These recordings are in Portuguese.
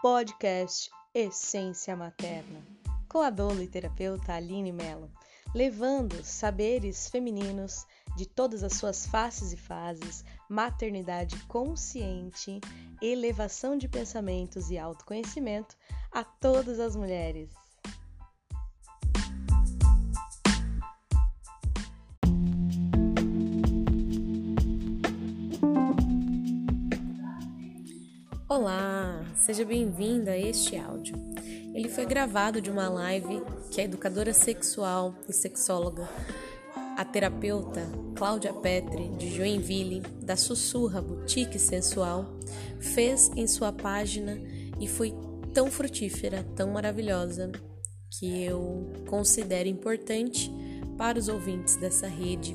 podcast Essência Materna, com a doula e terapeuta Aline Mello, levando saberes femininos de todas as suas faces e fases, maternidade consciente, elevação de pensamentos e autoconhecimento a todas as mulheres. Olá, seja bem-vinda a este áudio. Ele foi gravado de uma live que a educadora sexual e sexóloga, a terapeuta Cláudia Petri, de Joinville, da Sussurra Boutique Sensual, fez em sua página e foi tão frutífera, tão maravilhosa, que eu considero importante para os ouvintes dessa rede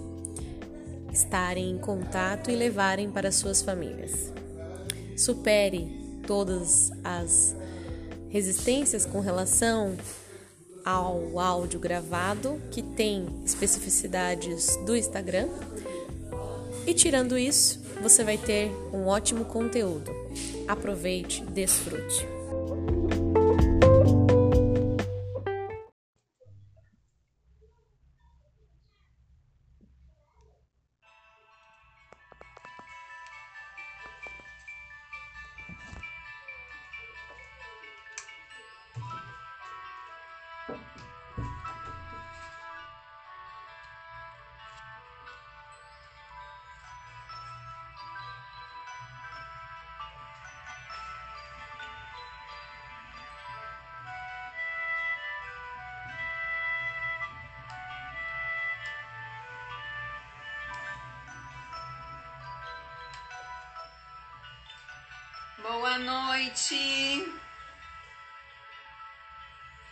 estarem em contato e levarem para suas famílias. Supere todas as resistências com relação ao áudio gravado, que tem especificidades do Instagram. E tirando isso, você vai ter um ótimo conteúdo. Aproveite, desfrute. Boa noite.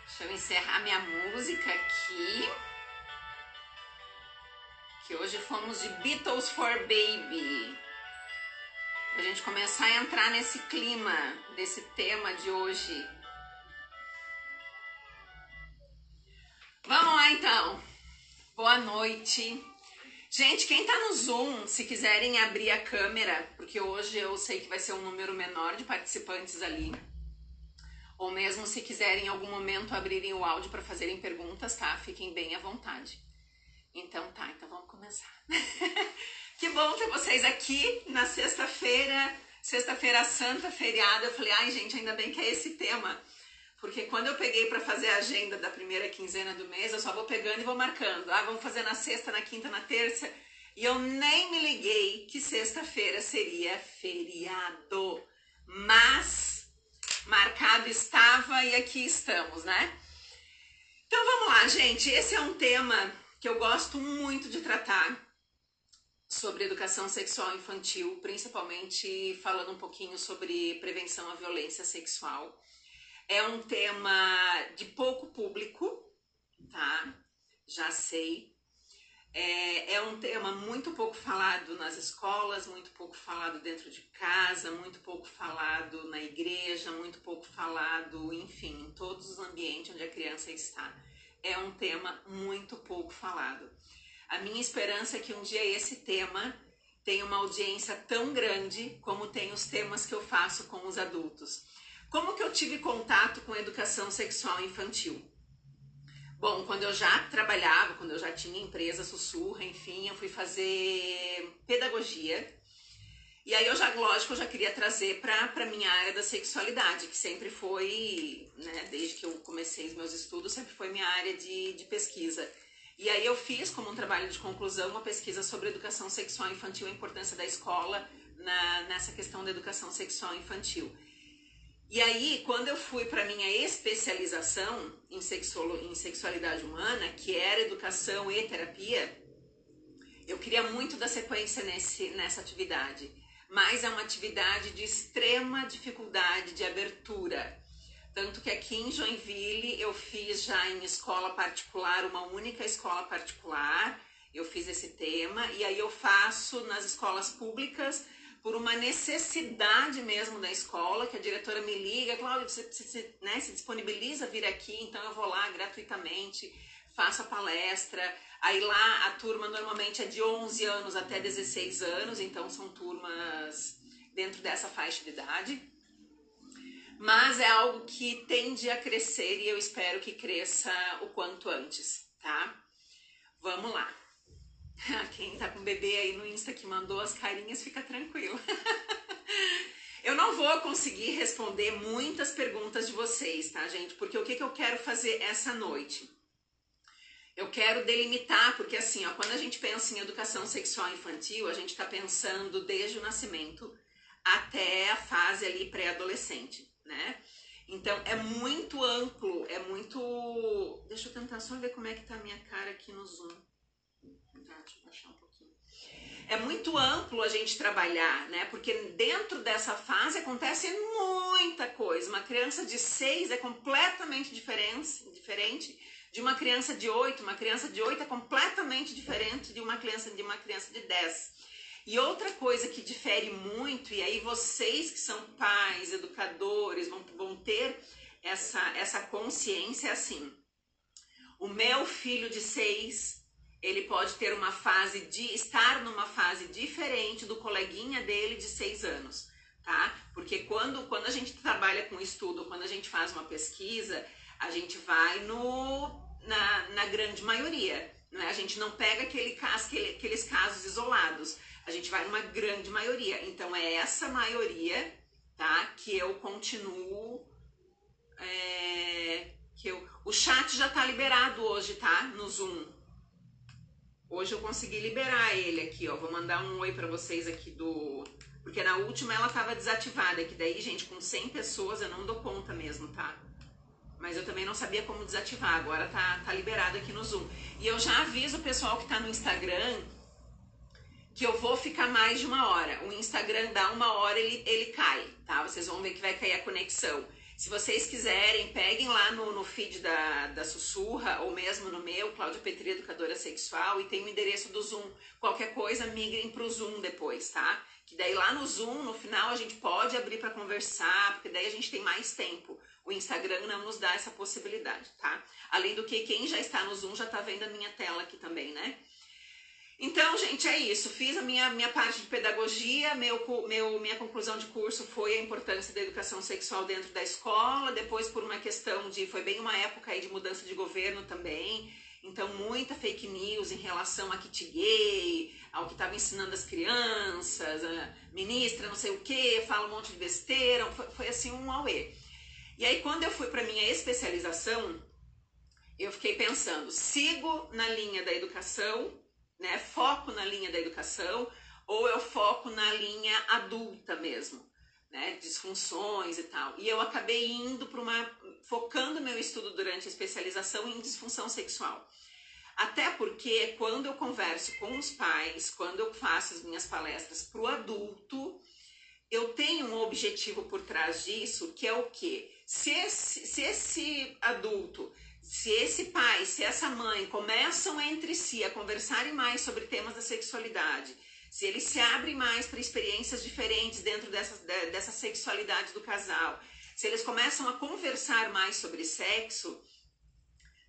Deixa eu encerrar minha música aqui. Que hoje fomos de Beatles for Baby. Pra gente começar a entrar nesse clima desse tema de hoje. Vamos lá então. Boa noite. Gente, quem tá no Zoom, se quiserem abrir a câmera, porque hoje eu sei que vai ser um número menor de participantes ali. Ou mesmo se quiserem em algum momento abrirem o áudio para fazerem perguntas, tá? Fiquem bem à vontade. Então tá, então vamos começar. que bom ter vocês aqui na sexta-feira, sexta-feira santa, feriado. Eu falei, ai gente, ainda bem que é esse tema porque quando eu peguei para fazer a agenda da primeira quinzena do mês, eu só vou pegando e vou marcando. Ah, vamos fazer na sexta, na quinta, na terça. E eu nem me liguei que sexta-feira seria feriado. Mas marcado estava e aqui estamos, né? Então vamos lá, gente. Esse é um tema que eu gosto muito de tratar sobre educação sexual infantil, principalmente falando um pouquinho sobre prevenção à violência sexual. É um tema de pouco público, tá? Já sei. É, é um tema muito pouco falado nas escolas, muito pouco falado dentro de casa, muito pouco falado na igreja, muito pouco falado, enfim, em todos os ambientes onde a criança está. É um tema muito pouco falado. A minha esperança é que um dia esse tema tenha uma audiência tão grande como tem os temas que eu faço com os adultos. Como que eu tive contato com educação sexual infantil? Bom, quando eu já trabalhava, quando eu já tinha empresa sussurra, enfim, eu fui fazer pedagogia. E aí eu já, lógico, eu já queria trazer para a minha área da sexualidade, que sempre foi, né, desde que eu comecei os meus estudos, sempre foi minha área de, de pesquisa. E aí eu fiz como um trabalho de conclusão uma pesquisa sobre educação sexual infantil, a importância da escola na, nessa questão da educação sexual infantil. E aí, quando eu fui para minha especialização em, em sexualidade humana, que era educação e terapia, eu queria muito da sequência nesse, nessa atividade. Mas é uma atividade de extrema dificuldade de abertura. Tanto que aqui em Joinville eu fiz já em escola particular, uma única escola particular, eu fiz esse tema, e aí eu faço nas escolas públicas por uma necessidade mesmo da escola, que a diretora me liga, Cláudia, você, você né, se disponibiliza a vir aqui, então eu vou lá gratuitamente, faço a palestra. Aí lá a turma normalmente é de 11 anos até 16 anos, então são turmas dentro dessa faixa de idade. mas é algo que tende a crescer e eu espero que cresça o quanto antes, tá? Vamos lá. Quem tá com bebê aí no Insta que mandou as carinhas, fica tranquilo. eu não vou conseguir responder muitas perguntas de vocês, tá, gente? Porque o que, que eu quero fazer essa noite? Eu quero delimitar, porque assim, ó, quando a gente pensa em educação sexual infantil, a gente está pensando desde o nascimento até a fase ali pré-adolescente, né? Então é muito amplo, é muito. Deixa eu tentar só ver como é que tá a minha cara aqui no Zoom. Tá, deixa eu baixar um pouquinho. É muito amplo a gente trabalhar, né? Porque dentro dessa fase acontece muita coisa. Uma criança de 6 é completamente diferente, diferente de uma criança de 8. Uma criança de 8 é completamente diferente de uma criança de uma criança de 10. E outra coisa que difere muito, e aí vocês que são pais, educadores, vão, vão ter essa, essa consciência é assim. O meu filho de seis, ele pode ter uma fase de estar numa fase diferente do coleguinha dele de seis anos, tá? Porque quando, quando a gente trabalha com estudo, quando a gente faz uma pesquisa, a gente vai no, na, na grande maioria. Né? A gente não pega aquele, aquele, aqueles casos isolados a gente vai numa grande maioria. Então é essa maioria, tá? Que eu continuo. É, que eu, o chat já tá liberado hoje, tá? No Zoom. Hoje eu consegui liberar ele aqui, ó. Vou mandar um oi para vocês aqui do. Porque na última ela tava desativada, que daí, gente, com 100 pessoas eu não dou conta mesmo, tá? Mas eu também não sabia como desativar. Agora tá, tá liberado aqui no Zoom. E eu já aviso o pessoal que tá no Instagram que eu vou ficar mais de uma hora. O Instagram dá uma hora, ele, ele cai, tá? Vocês vão ver que vai cair a conexão. Se vocês quiserem, peguem lá no, no feed da, da Sussurra ou mesmo no meu, Cláudia Petri, Educadora Sexual, e tem o endereço do Zoom. Qualquer coisa, migrem pro Zoom depois, tá? Que daí lá no Zoom, no final, a gente pode abrir para conversar, porque daí a gente tem mais tempo. O Instagram não nos dá essa possibilidade, tá? Além do que, quem já está no Zoom já tá vendo a minha tela aqui também, né? Então, gente, é isso. Fiz a minha, minha parte de pedagogia, meu, meu, minha conclusão de curso foi a importância da educação sexual dentro da escola, depois por uma questão de, foi bem uma época aí de mudança de governo também, então muita fake news em relação a kit gay, ao que estava ensinando as crianças, ministra não sei o que, fala um monte de besteira, foi, foi assim um auê. E aí quando eu fui para minha especialização, eu fiquei pensando, sigo na linha da educação né? Foco na linha da educação ou eu foco na linha adulta mesmo, né? Disfunções e tal. E eu acabei indo para uma focando meu estudo durante a especialização em disfunção sexual. Até porque quando eu converso com os pais, quando eu faço as minhas palestras para o adulto, eu tenho um objetivo por trás disso, que é o quê? Se esse, se esse adulto se esse pai, se essa mãe começam entre si a conversarem mais sobre temas da sexualidade, se eles se abrem mais para experiências diferentes dentro dessa, dessa sexualidade do casal, se eles começam a conversar mais sobre sexo,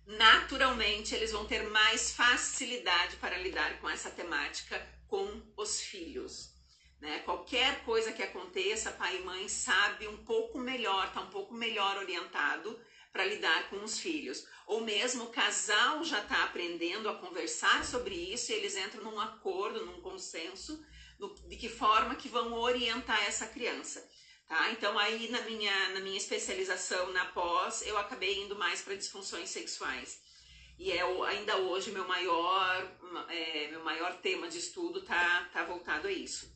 naturalmente eles vão ter mais facilidade para lidar com essa temática com os filhos. Né? Qualquer coisa que aconteça, pai e mãe sabe um pouco melhor, está um pouco melhor orientado para lidar com os filhos. Ou mesmo o casal já está aprendendo a conversar sobre isso e eles entram num acordo, num consenso no, de que forma que vão orientar essa criança. Tá? Então aí na minha, na minha especialização na pós, eu acabei indo mais para disfunções sexuais. E é ainda hoje meu maior, é, meu maior tema de estudo tá, tá voltado a isso.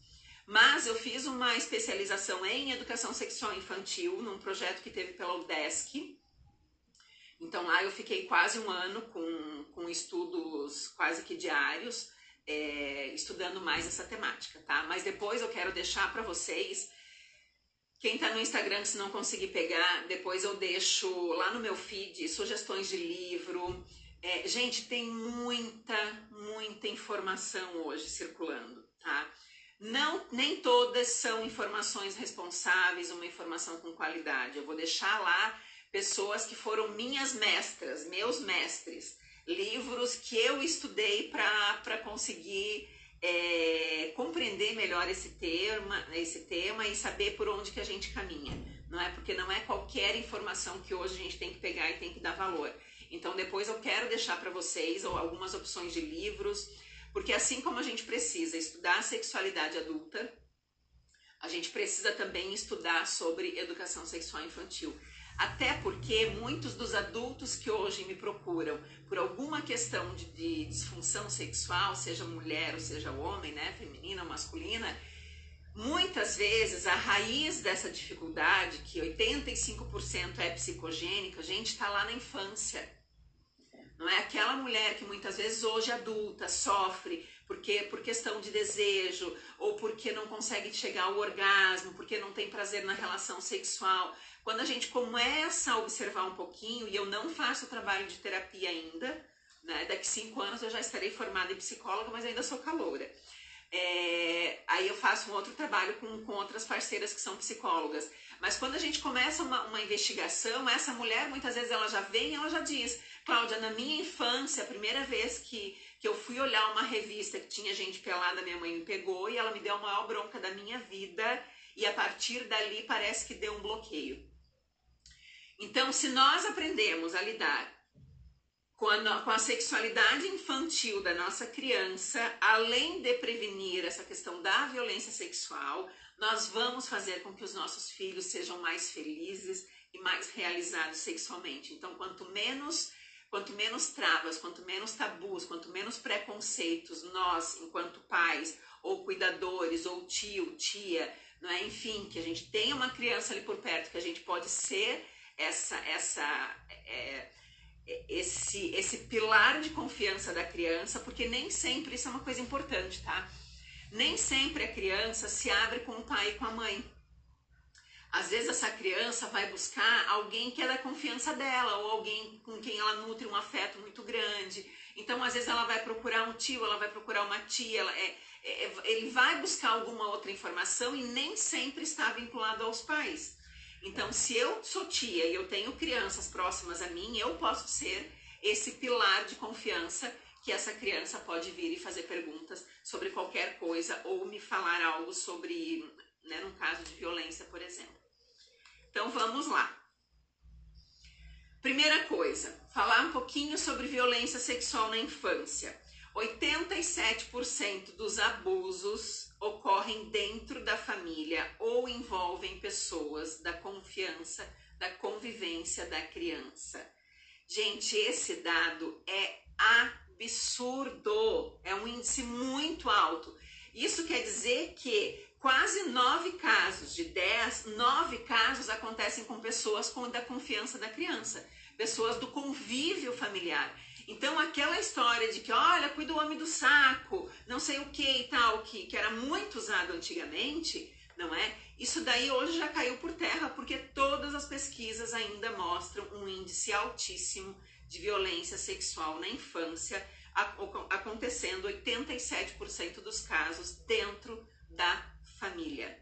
Mas eu fiz uma especialização em educação sexual infantil num projeto que teve pela UDESC, então lá eu fiquei quase um ano com, com estudos quase que diários, é, estudando mais essa temática, tá? Mas depois eu quero deixar para vocês, quem tá no Instagram, se não conseguir pegar, depois eu deixo lá no meu feed sugestões de livro. É, gente, tem muita, muita informação hoje circulando, tá? Não, nem todas são informações responsáveis, uma informação com qualidade. Eu vou deixar lá pessoas que foram minhas mestras, meus mestres, livros que eu estudei para conseguir é, compreender melhor esse tema, esse tema e saber por onde que a gente caminha, não é? Porque não é qualquer informação que hoje a gente tem que pegar e tem que dar valor. Então depois eu quero deixar para vocês algumas opções de livros, porque assim como a gente precisa estudar a sexualidade adulta, a gente precisa também estudar sobre educação sexual infantil. Até porque muitos dos adultos que hoje me procuram por alguma questão de, de disfunção sexual, seja mulher ou seja homem, né, feminina ou masculina, muitas vezes a raiz dessa dificuldade, que 85% é psicogênica, gente, está lá na infância. Não é aquela mulher que muitas vezes hoje adulta sofre porque por questão de desejo ou porque não consegue chegar ao orgasmo, porque não tem prazer na relação sexual. Quando a gente começa a observar um pouquinho, e eu não faço trabalho de terapia ainda, né? Daqui cinco anos eu já estarei formada em psicóloga, mas ainda sou caloura. É, aí eu faço um outro trabalho com, com outras parceiras que são psicólogas. Mas quando a gente começa uma, uma investigação, essa mulher muitas vezes ela já vem ela já diz, Cláudia, na minha infância, a primeira vez que, que eu fui olhar uma revista que tinha gente pelada, minha mãe me pegou e ela me deu a maior bronca da minha vida. E a partir dali parece que deu um bloqueio. Então, se nós aprendemos a lidar com a, com a sexualidade infantil da nossa criança, além de prevenir essa questão da violência sexual, nós vamos fazer com que os nossos filhos sejam mais felizes e mais realizados sexualmente. Então, quanto menos quanto menos travas, quanto menos tabus, quanto menos preconceitos nós, enquanto pais ou cuidadores ou tio, tia, não é? Enfim, que a gente tenha uma criança ali por perto que a gente pode ser essa essa é, esse, esse pilar de confiança da criança, porque nem sempre isso é uma coisa importante, tá? Nem sempre a criança se abre com o pai e com a mãe. Às vezes essa criança vai buscar alguém que é da confiança dela, ou alguém com quem ela nutre um afeto muito grande. Então, às vezes ela vai procurar um tio, ela vai procurar uma tia, ela é, é, ele vai buscar alguma outra informação e nem sempre está vinculado aos pais. Então, se eu sou tia e eu tenho crianças próximas a mim, eu posso ser esse pilar de confiança que essa criança pode vir e fazer perguntas sobre qualquer coisa ou me falar algo sobre, né, num caso de violência, por exemplo. Então, vamos lá. Primeira coisa, falar um pouquinho sobre violência sexual na infância. 87% dos abusos ocorrem dentro da família ou envolvem pessoas da confiança, da convivência da criança. Gente, esse dado é absurdo, é um índice muito alto. Isso quer dizer que quase nove casos de dez, nove casos acontecem com pessoas com da confiança da criança, pessoas do convívio familiar. Então, aquela história de que, olha, cuida o homem do saco, não sei o que e tal, que, que era muito usado antigamente, não é? Isso daí hoje já caiu por terra, porque todas as pesquisas ainda mostram um índice altíssimo de violência sexual na infância, acontecendo 87% dos casos dentro da família.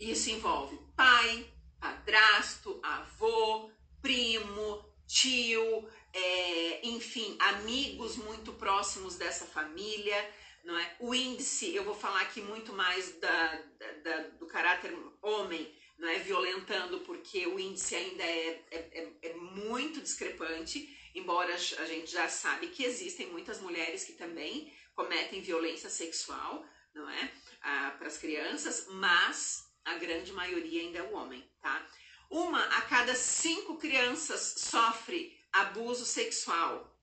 Isso envolve pai, padrasto, avô, primo, tio, é, enfim, amigos muito próximos dessa família, não é? O índice, eu vou falar aqui muito mais da, da, da, do caráter homem, não é? Violentando, porque o índice ainda é, é, é, é muito discrepante, embora a gente já sabe que existem muitas mulheres que também cometem violência sexual, não é? Ah, Para as crianças, mas a grande maioria ainda é o homem, tá? Uma a cada cinco crianças sofre abuso sexual,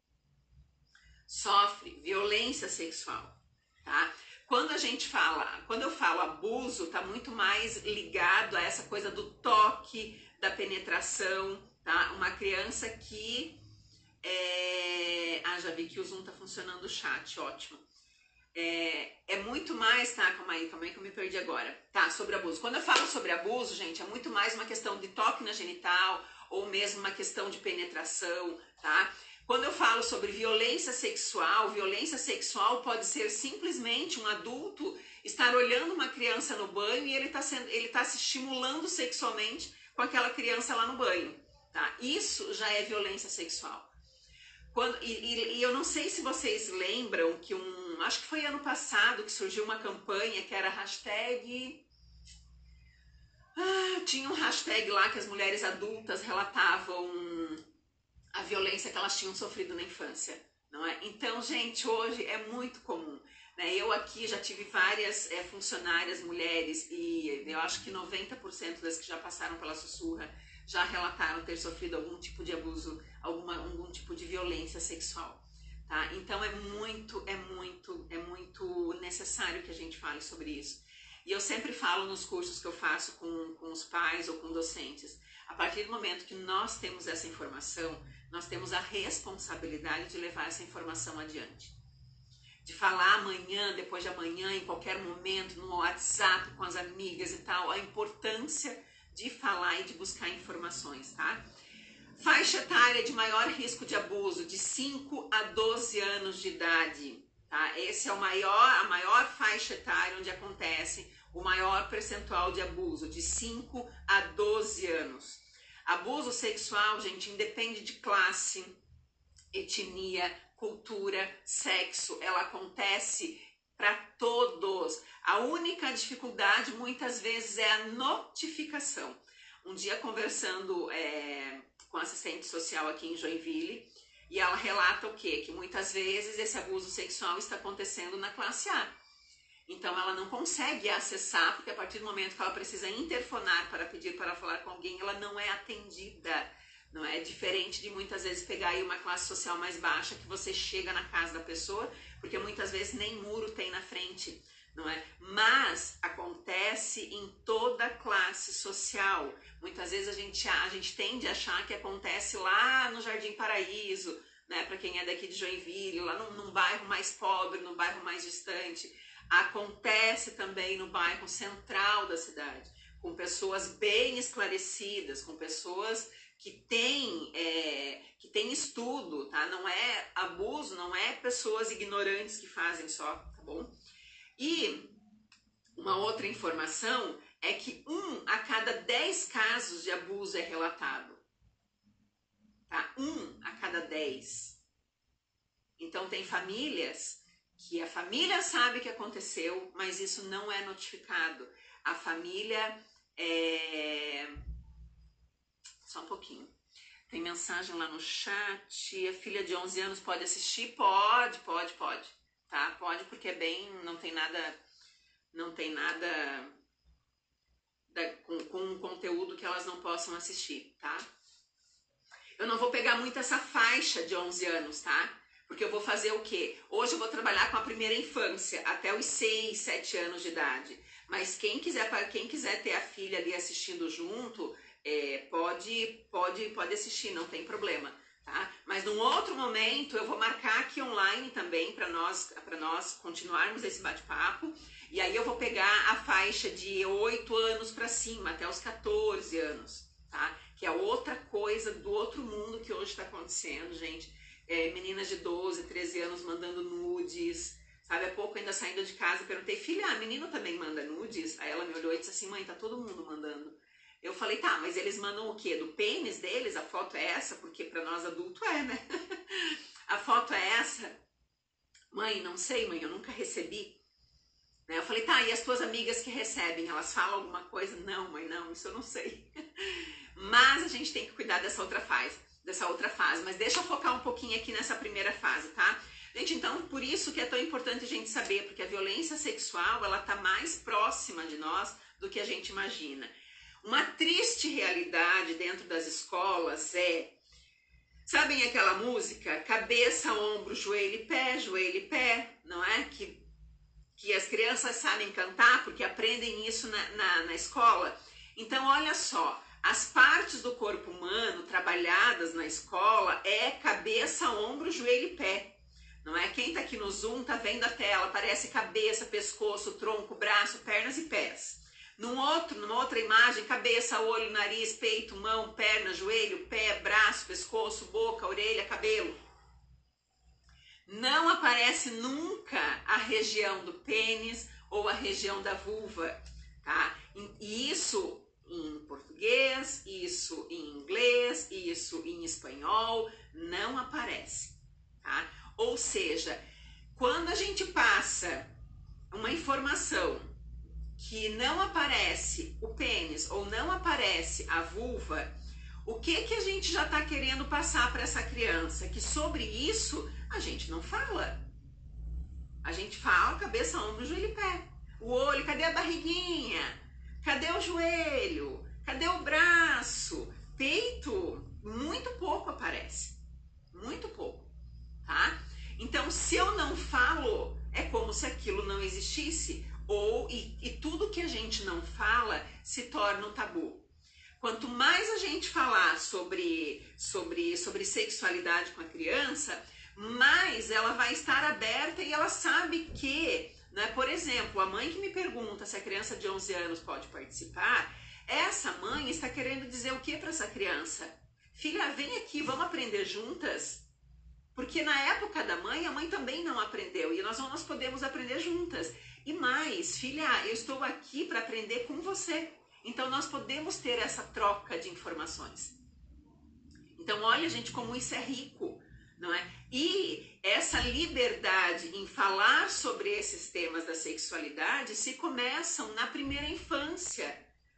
sofre violência sexual, tá? Quando a gente fala, quando eu falo abuso, tá muito mais ligado a essa coisa do toque, da penetração, tá? Uma criança que é... Ah, já vi que o Zoom tá funcionando o chat, ótimo. É, é, muito mais, tá? Calma aí, calma aí que eu me perdi agora. Tá, sobre abuso. Quando eu falo sobre abuso, gente, é muito mais uma questão de toque na genital ou mesmo uma questão de penetração, tá? Quando eu falo sobre violência sexual, violência sexual pode ser simplesmente um adulto estar olhando uma criança no banho e ele está ele tá se estimulando sexualmente com aquela criança lá no banho, tá? Isso já é violência sexual. Quando, e, e, e, eu não sei se vocês lembram que um. Acho que foi ano passado que surgiu uma campanha que era hashtag. Ah, tinha um hashtag lá que as mulheres adultas relatavam a violência que elas tinham sofrido na infância. Não é? Então, gente, hoje é muito comum. Né? Eu aqui já tive várias é, funcionárias mulheres e eu acho que 90% das que já passaram pela sussurra já relataram ter sofrido algum tipo de abuso, alguma, algum tipo de violência sexual. Tá? Então é muito, é muito, é muito necessário que a gente fale sobre isso. E eu sempre falo nos cursos que eu faço com, com os pais ou com docentes, a partir do momento que nós temos essa informação, nós temos a responsabilidade de levar essa informação adiante. De falar amanhã, depois de amanhã, em qualquer momento, no WhatsApp, com as amigas e tal, a importância de falar e de buscar informações, tá? Faixa etária de maior risco de abuso, de 5 a 12 anos de idade, tá? Esse é o maior, a maior faixa etária onde acontece o maior percentual de abuso, de 5 a 12 anos. Abuso sexual, gente, independe de classe, etnia, cultura, sexo, ela acontece para todos. A única dificuldade muitas vezes é a notificação. Um dia conversando é, com assistente social aqui em Joinville, e ela relata o quê? Que muitas vezes esse abuso sexual está acontecendo na classe A. Então ela não consegue acessar, porque a partir do momento que ela precisa interfonar para pedir para falar com alguém, ela não é atendida. Não é diferente de muitas vezes pegar aí uma classe social mais baixa que você chega na casa da pessoa, porque muitas vezes nem muro tem na frente, não é? Mas acontece em toda classe social. Muitas vezes a gente a gente tende a achar que acontece lá no Jardim Paraíso, né, para quem é daqui de Joinville, lá num, num bairro mais pobre, num bairro mais distante acontece também no bairro central da cidade, com pessoas bem esclarecidas, com pessoas que têm, é, que têm estudo, tá? Não é abuso, não é pessoas ignorantes que fazem só, tá bom? E uma outra informação é que um a cada dez casos de abuso é relatado. Tá? Um a cada dez. Então tem famílias que a família sabe que aconteceu, mas isso não é notificado. A família é. Só um pouquinho. Tem mensagem lá no chat. A filha de 11 anos pode assistir? Pode, pode, pode. Tá? Pode, porque é bem. Não tem nada. Não tem nada. Da, com, com um conteúdo que elas não possam assistir, tá? Eu não vou pegar muito essa faixa de 11 anos, tá? Porque eu vou fazer o quê? Hoje eu vou trabalhar com a primeira infância, até os 6, 7 anos de idade. Mas quem quiser, quem quiser ter a filha ali assistindo junto, é, pode, pode, pode assistir, não tem problema. Tá? Mas num outro momento eu vou marcar aqui online também para nós, nós continuarmos esse bate-papo. E aí eu vou pegar a faixa de 8 anos para cima, até os 14 anos, tá? Que é outra coisa do outro mundo que hoje está acontecendo, gente é, meninas de 12, 13 anos mandando nudes. Sabe, há pouco ainda saindo de casa, perguntei, filha, a menino também manda nudes? Aí ela me olhou e disse assim, mãe, tá todo mundo mandando. Eu falei, tá, mas eles mandam o quê? Do pênis deles? A foto é essa? Porque para nós adulto é, né? a foto é essa? Mãe, não sei, mãe, eu nunca recebi. Né? Eu falei, tá, e as tuas amigas que recebem, elas falam alguma coisa? Não, mãe, não, isso eu não sei. Mas a gente tem que cuidar dessa outra fase dessa outra fase. Mas deixa eu focar um pouquinho aqui nessa primeira fase, tá? Gente, então por isso que é tão importante a gente saber, porque a violência sexual ela tá mais próxima de nós do que a gente imagina. Uma triste realidade dentro das escolas é Sabem aquela música? Cabeça, ombro, joelho e pé, joelho e pé, não é? Que, que as crianças sabem cantar porque aprendem isso na, na, na escola. Então, olha só, as partes do corpo humano trabalhadas na escola é cabeça, ombro, joelho e pé. Não é? Quem tá aqui no Zoom tá vendo a tela, parece cabeça, pescoço, tronco, braço, pernas e pés. Num outro, numa outra imagem, cabeça, olho, nariz, peito, mão, perna, joelho, pé, braço, pescoço, boca, orelha, cabelo. Não aparece nunca a região do pênis ou a região da vulva, tá? E isso em português, isso em inglês, isso em espanhol, não aparece, seja, quando a gente passa uma informação que não aparece o pênis ou não aparece a vulva, o que que a gente já está querendo passar para essa criança? Que sobre isso a gente não fala. A gente fala cabeça, ombro, joelho e pé. O olho, cadê a barriguinha? Cadê o joelho? Cadê o braço? Peito, muito pouco aparece. Muito pouco, tá? Então, se eu não falo, é como se aquilo não existisse. Ou, e, e tudo que a gente não fala se torna um tabu. Quanto mais a gente falar sobre, sobre, sobre sexualidade com a criança, mais ela vai estar aberta e ela sabe que, né, por exemplo, a mãe que me pergunta se a criança de 11 anos pode participar, essa mãe está querendo dizer o que para essa criança? Filha, vem aqui, vamos aprender juntas. Porque na época da mãe, a mãe também não aprendeu e nós, nós podemos aprender juntas. E mais, filha, eu estou aqui para aprender com você. Então nós podemos ter essa troca de informações. Então olha, gente, como isso é rico, não é? E essa liberdade em falar sobre esses temas da sexualidade se começam na primeira infância,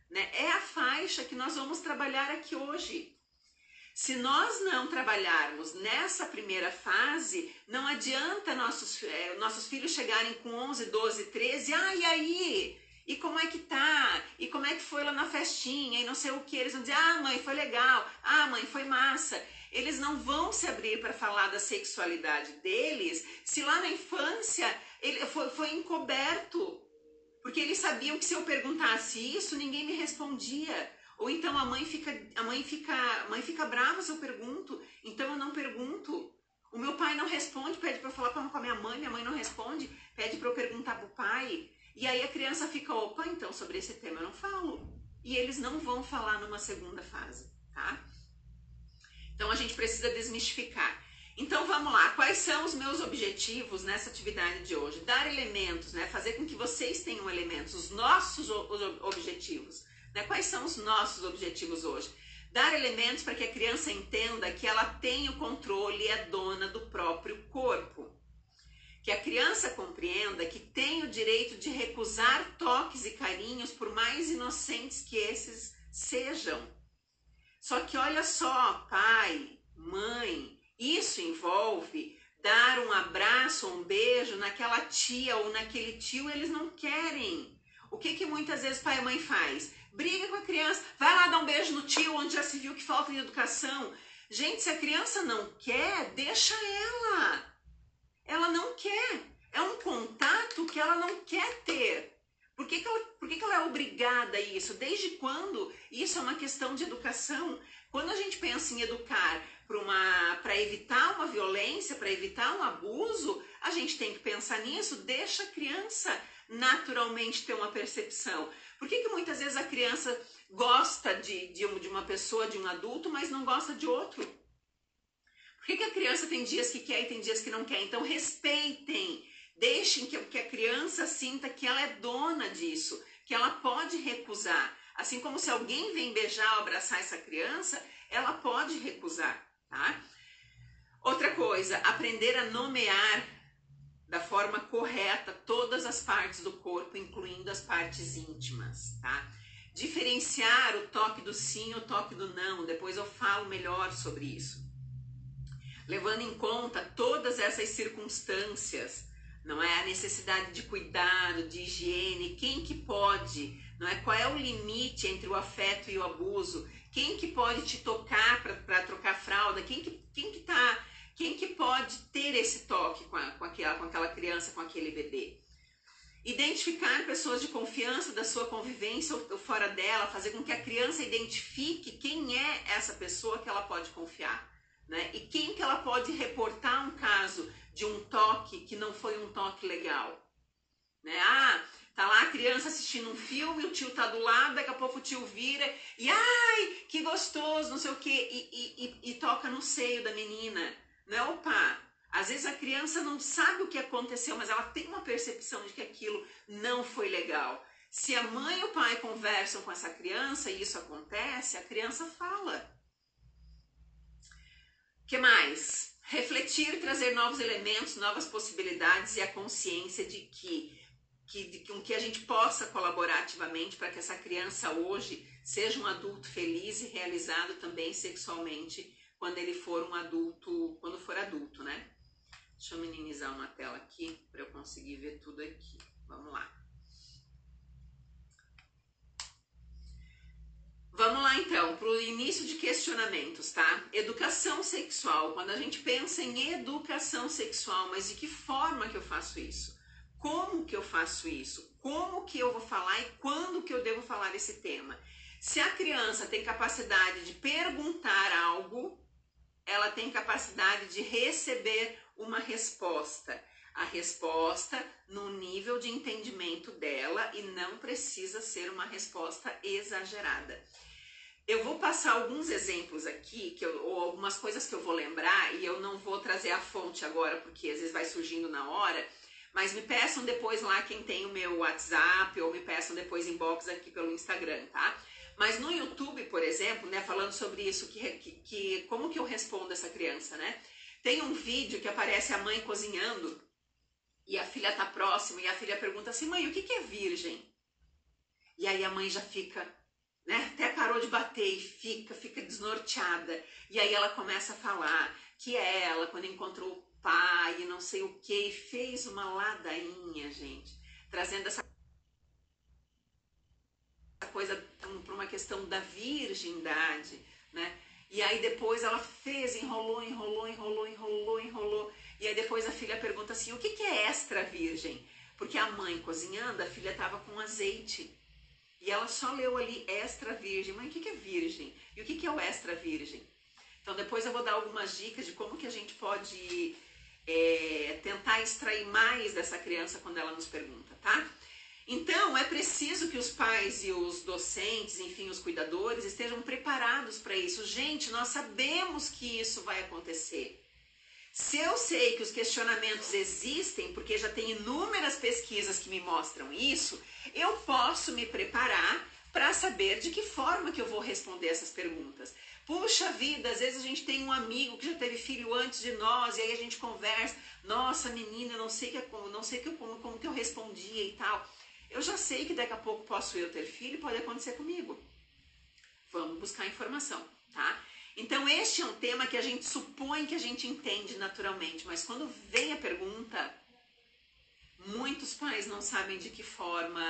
né? É a faixa que nós vamos trabalhar aqui hoje. Se nós não trabalharmos nessa primeira fase, não adianta nossos, é, nossos filhos chegarem com 11, 12, 13, ah, e aí? E como é que tá? E como é que foi lá na festinha? E não sei o que. Eles vão dizer, ah, mãe, foi legal. Ah, mãe, foi massa. Eles não vão se abrir para falar da sexualidade deles se lá na infância ele foi, foi encoberto. Porque eles sabiam que se eu perguntasse isso, ninguém me respondia. Ou então a mãe fica, a mãe fica, a mãe fica brava se eu pergunto, então eu não pergunto. O meu pai não responde, pede para falar com a minha mãe, minha mãe não responde, pede para eu perguntar pro pai. E aí a criança fica, opa, então sobre esse tema eu não falo. E eles não vão falar numa segunda fase, tá? Então a gente precisa desmistificar. Então vamos lá, quais são os meus objetivos nessa atividade de hoje? Dar elementos, né? Fazer com que vocês tenham elementos, os nossos objetivos. Né? Quais são os nossos objetivos hoje? Dar elementos para que a criança entenda que ela tem o controle e é dona do próprio corpo. Que a criança compreenda que tem o direito de recusar toques e carinhos, por mais inocentes que esses sejam. Só que olha só, pai, mãe, isso envolve dar um abraço, um beijo naquela tia ou naquele tio, eles não querem. O que que muitas vezes pai e mãe faz? Briga com a criança, vai lá dar um beijo no tio, onde já se viu que falta de educação. Gente, se a criança não quer, deixa ela. Ela não quer. É um contato que ela não quer ter. Por que, que, ela, por que, que ela é obrigada a isso? Desde quando isso é uma questão de educação? Quando a gente pensa em educar para evitar uma violência, para evitar um abuso, a gente tem que pensar nisso, deixa a criança naturalmente ter uma percepção. Por que, que muitas vezes a criança gosta de, de, de uma pessoa, de um adulto, mas não gosta de outro? Por que, que a criança tem dias que quer e tem dias que não quer? Então respeitem, deixem que, que a criança sinta que ela é dona disso, que ela pode recusar. Assim como se alguém vem beijar ou abraçar essa criança, ela pode recusar, tá? Outra coisa, aprender a nomear da forma correta todas as partes do corpo, incluindo as partes íntimas, tá? Diferenciar o toque do sim e o toque do não, depois eu falo melhor sobre isso. Levando em conta todas essas circunstâncias, não é? A necessidade de cuidado, de higiene, quem que pode, não é? Qual é o limite entre o afeto e o abuso? Quem que pode te tocar para trocar fralda? Quem que, quem que tá quem que pode ter esse toque com, a, com, aquela, com aquela criança, com aquele bebê? Identificar pessoas de confiança da sua convivência ou fora dela, fazer com que a criança identifique quem é essa pessoa que ela pode confiar. Né? E quem que ela pode reportar um caso de um toque que não foi um toque legal. Né? Ah, tá lá a criança assistindo um filme, o tio tá do lado, daqui a pouco o tio vira e ai, que gostoso, não sei o que, e, e, e toca no seio da menina. Né? Opa, às vezes a criança não sabe o que aconteceu, mas ela tem uma percepção de que aquilo não foi legal. Se a mãe e o pai conversam com essa criança e isso acontece, a criança fala. que mais? refletir, trazer novos elementos, novas possibilidades e a consciência de que, que de, com que a gente possa colaborar ativamente para que essa criança hoje seja um adulto feliz e realizado também sexualmente quando ele for um adulto, quando for adulto, né? Deixa eu minimizar uma tela aqui para eu conseguir ver tudo aqui. Vamos lá. Vamos lá então, para o início de questionamentos, tá? Educação sexual. Quando a gente pensa em educação sexual, mas de que forma que eu faço isso? Como que eu faço isso? Como que eu vou falar e quando que eu devo falar esse tema? Se a criança tem capacidade de perguntar algo, ela tem capacidade de receber uma resposta. A resposta no nível de entendimento dela e não precisa ser uma resposta exagerada. Eu vou passar alguns exemplos aqui, que eu, ou algumas coisas que eu vou lembrar, e eu não vou trazer a fonte agora, porque às vezes vai surgindo na hora, mas me peçam depois lá quem tem o meu WhatsApp, ou me peçam depois inbox aqui pelo Instagram, tá? Mas no YouTube, por exemplo, né, falando sobre isso, que, que, que como que eu respondo essa criança, né? Tem um vídeo que aparece a mãe cozinhando e a filha tá próxima e a filha pergunta assim, mãe, o que, que é virgem? E aí a mãe já fica, né? Até parou de bater e fica, fica desnorteada. E aí ela começa a falar que ela, quando encontrou o pai e não sei o que, fez uma ladainha, gente, trazendo essa coisa para uma questão da virgindade, né? E aí depois ela fez, enrolou, enrolou, enrolou, enrolou, enrolou. E aí depois a filha pergunta assim: o que, que é extra virgem? Porque a mãe cozinhando, a filha estava com azeite. E ela só leu ali extra virgem. Mãe, o que, que é virgem? E o que, que é o extra virgem? Então depois eu vou dar algumas dicas de como que a gente pode é, tentar extrair mais dessa criança quando ela nos pergunta, tá? Então é preciso que os pais e os docentes, enfim, os cuidadores, estejam preparados para isso. Gente, nós sabemos que isso vai acontecer. Se eu sei que os questionamentos existem, porque já tem inúmeras pesquisas que me mostram isso, eu posso me preparar para saber de que forma que eu vou responder essas perguntas. Puxa vida, às vezes a gente tem um amigo que já teve filho antes de nós e aí a gente conversa, nossa menina, não sei que não sei que como, como que eu respondia e tal. Eu já sei que daqui a pouco posso eu ter filho, pode acontecer comigo. Vamos buscar informação, tá? Então, este é um tema que a gente supõe que a gente entende naturalmente, mas quando vem a pergunta, muitos pais não sabem de que forma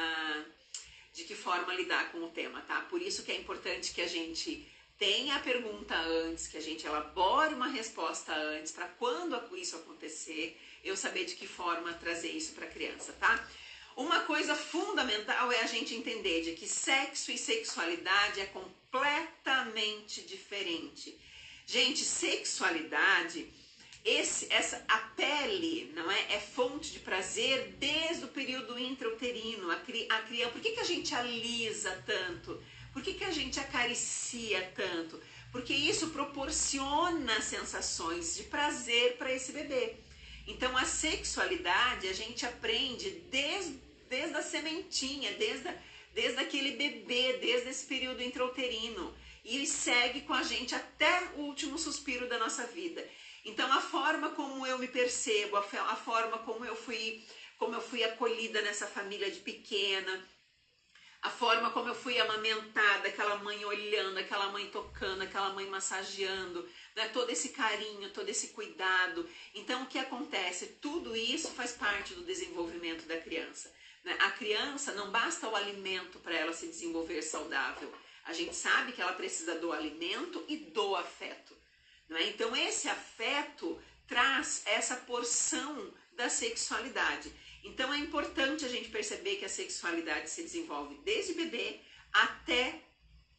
de que forma lidar com o tema, tá? Por isso que é importante que a gente tenha a pergunta antes, que a gente elabore uma resposta antes, para quando isso acontecer, eu saber de que forma trazer isso para a criança, tá? Uma coisa fundamental é a gente entender de que sexo e sexualidade é completamente diferente. Gente, sexualidade, esse, essa, a pele, não é, é fonte de prazer desde o período intrauterino. A, a criança, por que, que a gente alisa tanto? Por que, que a gente acaricia tanto? Porque isso proporciona sensações de prazer para esse bebê. Então, a sexualidade a gente aprende desde, desde a sementinha, desde, desde aquele bebê, desde esse período intrauterino. E segue com a gente até o último suspiro da nossa vida. Então, a forma como eu me percebo, a, a forma como eu fui como eu fui acolhida nessa família de pequena, a forma como eu fui amamentada, aquela mãe olhando, aquela mãe tocando, aquela mãe massageando, né? todo esse carinho, todo esse cuidado. Então, o que acontece? Tudo isso faz parte do desenvolvimento da criança. Né? A criança não basta o alimento para ela se desenvolver saudável. A gente sabe que ela precisa do alimento e do afeto. Né? Então, esse afeto traz essa porção da sexualidade. Então é importante a gente perceber que a sexualidade se desenvolve desde bebê até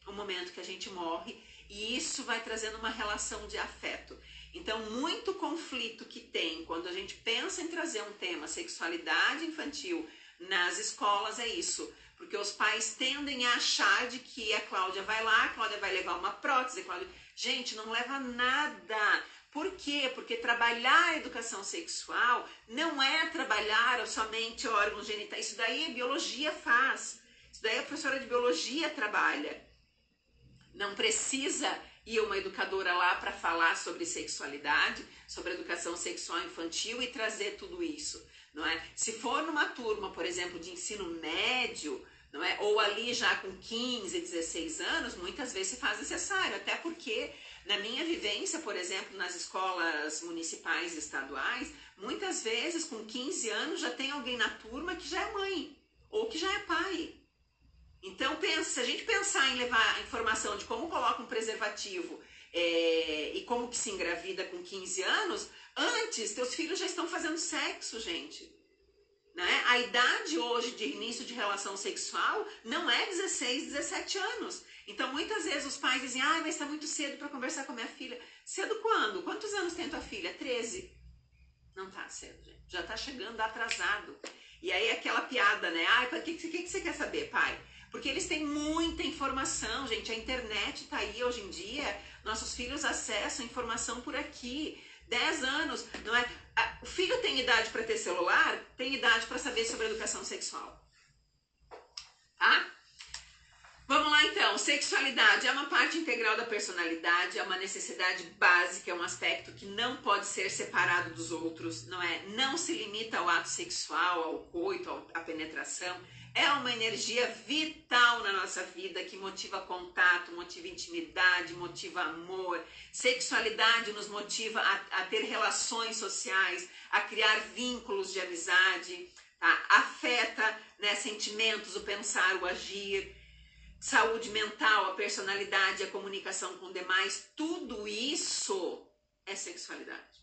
o momento que a gente morre e isso vai trazendo uma relação de afeto. Então, muito conflito que tem quando a gente pensa em trazer um tema sexualidade infantil nas escolas é isso, porque os pais tendem a achar de que a Cláudia vai lá, a Cláudia vai levar uma prótese, Cláudia... gente, não leva nada. Por quê? Porque trabalhar a educação sexual não é trabalhar somente órgãos genitais. Isso daí a biologia faz. Isso daí a professora de biologia trabalha. Não precisa e uma educadora lá para falar sobre sexualidade, sobre educação sexual infantil e trazer tudo isso, não é? Se for numa turma, por exemplo, de ensino médio, não é? Ou ali já com 15, 16 anos, muitas vezes se faz necessário, até porque na minha vivência, por exemplo, nas escolas municipais e estaduais, muitas vezes com 15 anos já tem alguém na turma que já é mãe ou que já é pai. Então, pensa, se a gente pensar em levar a informação de como coloca um preservativo é, e como que se engravida com 15 anos, antes teus filhos já estão fazendo sexo, gente. Né? A idade hoje de início de relação sexual não é 16, 17 anos. Então, muitas vezes os pais dizem, ah, mas está muito cedo para conversar com a minha filha. Cedo quando? Quantos anos tem tua filha? 13. Não tá cedo, gente. Já tá chegando atrasado. E aí aquela piada, né? Ah, o que, que, que você quer saber, pai? Porque eles têm muita informação, gente. A internet tá aí hoje em dia. Nossos filhos acessam informação por aqui. 10 anos, não é? O filho tem idade para ter celular, tem idade para saber sobre educação sexual. Tá? Vamos lá então. Sexualidade é uma parte integral da personalidade, é uma necessidade básica, é um aspecto que não pode ser separado dos outros, não é? Não se limita ao ato sexual, ao coito, à penetração. É uma energia vital na nossa vida que motiva contato, motiva intimidade, motiva amor. Sexualidade nos motiva a, a ter relações sociais, a criar vínculos de amizade, tá? afeta né, sentimentos, o pensar, o agir saúde mental, a personalidade, a comunicação com demais, tudo isso é sexualidade.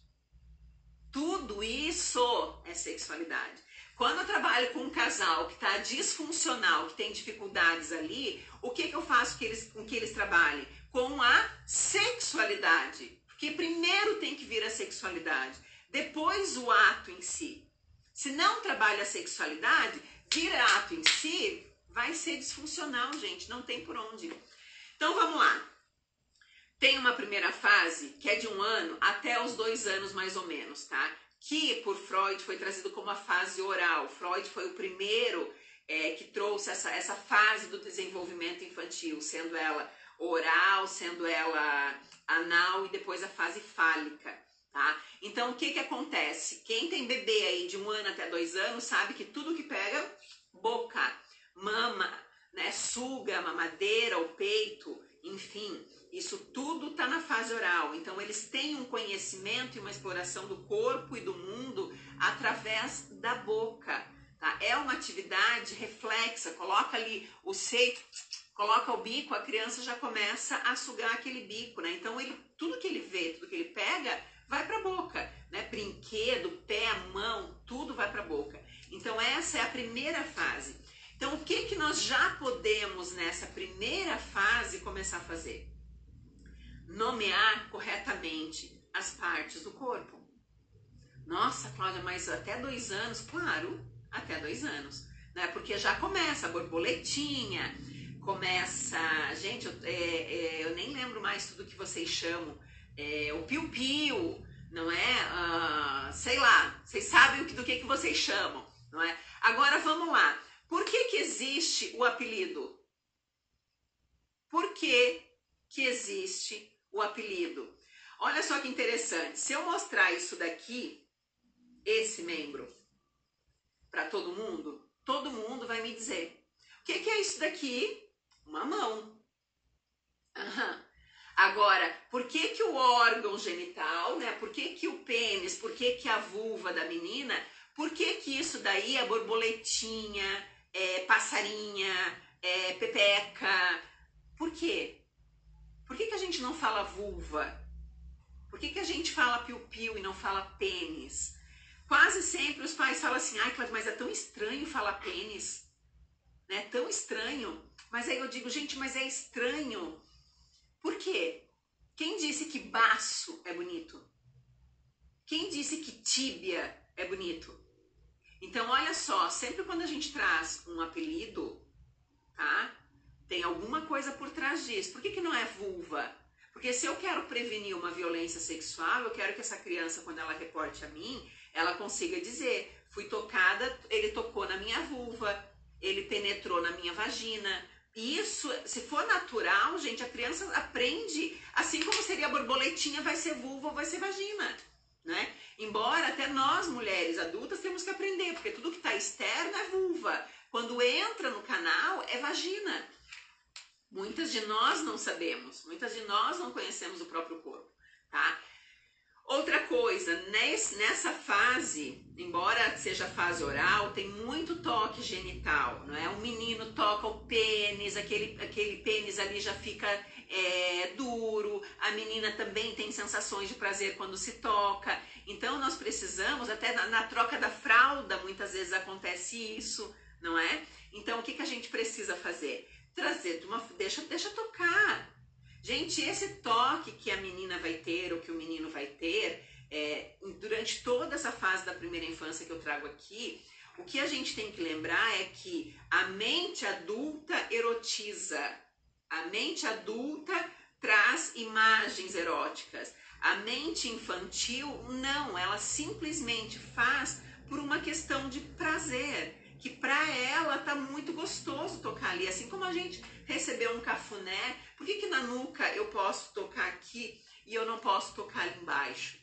Tudo isso é sexualidade. Quando eu trabalho com um casal que está disfuncional, que tem dificuldades ali, o que, que eu faço que eles, com que eles trabalhem? Com a sexualidade. Porque primeiro tem que vir a sexualidade, depois o ato em si. Se não trabalha a sexualidade, vira ato em si, vai ser disfuncional, gente, não tem por onde. Então vamos lá. Tem uma primeira fase que é de um ano até os dois anos mais ou menos, tá? Que por Freud foi trazido como a fase oral. Freud foi o primeiro é, que trouxe essa, essa fase do desenvolvimento infantil, sendo ela oral, sendo ela anal e depois a fase fálica, tá? Então o que que acontece? Quem tem bebê aí de um ano até dois anos sabe que tudo que pega boca mama, né, suga, mamadeira, o peito, enfim, isso tudo está na fase oral. Então, eles têm um conhecimento e uma exploração do corpo e do mundo através da boca. Tá? É uma atividade reflexa. Coloca ali o seio, coloca o bico, a criança já começa a sugar aquele bico. Né? Então, ele, tudo que ele vê, tudo que ele pega, vai para a boca. Né? Brinquedo, pé, mão, tudo vai para a boca. Então, essa é a primeira fase. Então, o que, que nós já podemos nessa primeira fase começar a fazer? Nomear corretamente as partes do corpo. Nossa, Cláudia, mas até dois anos? Claro, até dois anos. Né? Porque já começa a borboletinha, começa. Gente, eu, é, é, eu nem lembro mais tudo que vocês chamam. É, o piu-piu, não é? Ah, sei lá, vocês sabem do que, que vocês chamam, não é? Agora vamos lá. Por que, que existe o apelido? Por que, que existe o apelido? Olha só que interessante. Se eu mostrar isso daqui, esse membro, para todo mundo, todo mundo vai me dizer: o que, que é isso daqui? Uma mão. Uhum. Agora, por que, que o órgão genital, né? Por que, que o pênis, por que, que a vulva da menina, por que, que isso daí é borboletinha, é, passarinha, é, pepeca. Por quê? Por que, que a gente não fala vulva? Por que, que a gente fala piu-piu e não fala pênis? Quase sempre os pais falam assim, ai, mas é tão estranho falar pênis. Né? Tão estranho. Mas aí eu digo, gente, mas é estranho. Por quê? Quem disse que baço é bonito? Quem disse que tíbia é bonito? Então, olha só, sempre quando a gente traz um apelido, tá? Tem alguma coisa por trás disso. Por que, que não é vulva? Porque se eu quero prevenir uma violência sexual, eu quero que essa criança, quando ela reporte a mim, ela consiga dizer: fui tocada, ele tocou na minha vulva, ele penetrou na minha vagina. isso, se for natural, gente, a criança aprende, assim como seria borboletinha, vai ser vulva ou vai ser vagina, né? Embora até nós, mulheres adultas, temos que aprender, porque tudo que está externo é vulva. Quando entra no canal, é vagina. Muitas de nós não sabemos, muitas de nós não conhecemos o próprio corpo, tá? Outra coisa, nessa fase, embora seja fase oral, tem muito toque genital, não é? O menino toca o pênis, aquele, aquele pênis ali já fica é, duro, a menina também tem sensações de prazer quando se toca. Então nós precisamos, até na, na troca da fralda, muitas vezes acontece isso, não é? Então o que, que a gente precisa fazer? Trazer uma. Deixa, deixa tocar Gente, esse toque que a menina vai ter ou que o menino vai ter é, durante toda essa fase da primeira infância que eu trago aqui, o que a gente tem que lembrar é que a mente adulta erotiza, a mente adulta traz imagens eróticas. A mente infantil não, ela simplesmente faz por uma questão de prazer que para ela tá muito gostoso tocar ali, assim como a gente recebeu um cafuné, por que, que na nuca eu posso tocar aqui e eu não posso tocar ali embaixo?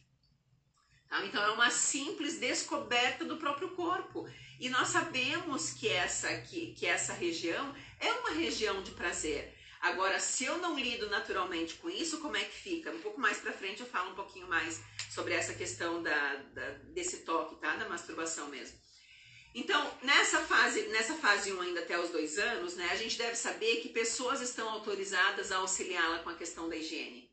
Tá? Então é uma simples descoberta do próprio corpo. E nós sabemos que essa, que, que essa região é uma região de prazer. Agora, se eu não lido naturalmente com isso, como é que fica? Um pouco mais para frente eu falo um pouquinho mais sobre essa questão da, da, desse toque, tá? Da masturbação mesmo. Então, nessa fase, nessa fase 1 ainda até os dois anos, né, a gente deve saber que pessoas estão autorizadas a auxiliá-la com a questão da higiene.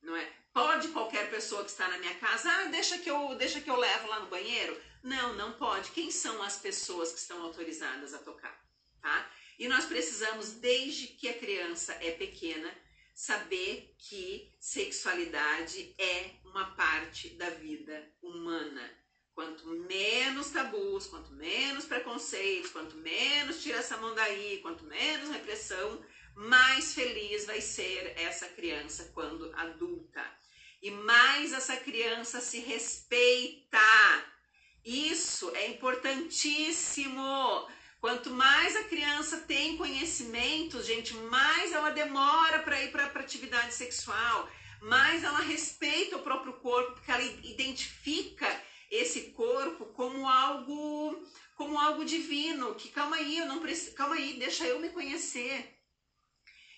Não é? Pode qualquer pessoa que está na minha casa, ah, deixa que eu, deixa que eu levo lá no banheiro? Não, não pode. Quem são as pessoas que estão autorizadas a tocar, tá? E nós precisamos desde que a criança é pequena saber que sexualidade é uma parte da vida humana Quanto menos tabus, quanto menos preconceitos, quanto menos tira essa mão daí, quanto menos repressão, mais feliz vai ser essa criança quando adulta. E mais essa criança se respeita. Isso é importantíssimo. Quanto mais a criança tem conhecimento, gente, mais ela demora para ir para atividade sexual, mais ela respeita o próprio corpo, porque ela identifica esse corpo como algo como algo divino, que calma aí, eu não preciso, calma aí, deixa eu me conhecer.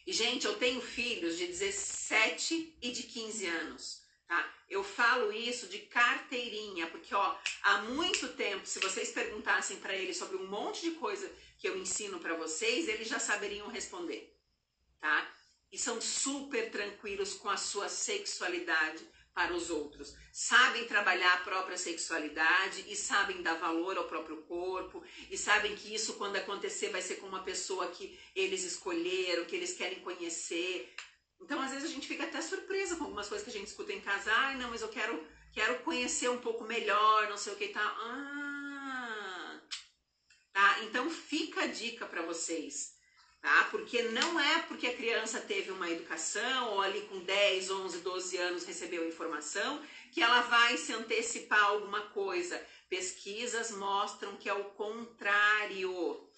E gente, eu tenho filhos de 17 e de 15 anos, tá? Eu falo isso de carteirinha, porque ó, há muito tempo, se vocês perguntassem para eles sobre um monte de coisa que eu ensino para vocês, eles já saberiam responder, tá? E são super tranquilos com a sua sexualidade, para os outros, sabem trabalhar a própria sexualidade e sabem dar valor ao próprio corpo e sabem que isso quando acontecer vai ser com uma pessoa que eles escolheram, que eles querem conhecer. Então, às vezes a gente fica até surpresa com algumas coisas que a gente escuta em casa. Ai, não, mas eu quero quero conhecer um pouco melhor, não sei o que tá. Ah. Tá? Então, fica a dica para vocês tá? Porque não é porque a criança teve uma educação ou ali com 10, 11, 12 anos recebeu informação que ela vai se antecipar a alguma coisa. Pesquisas mostram que é o contrário.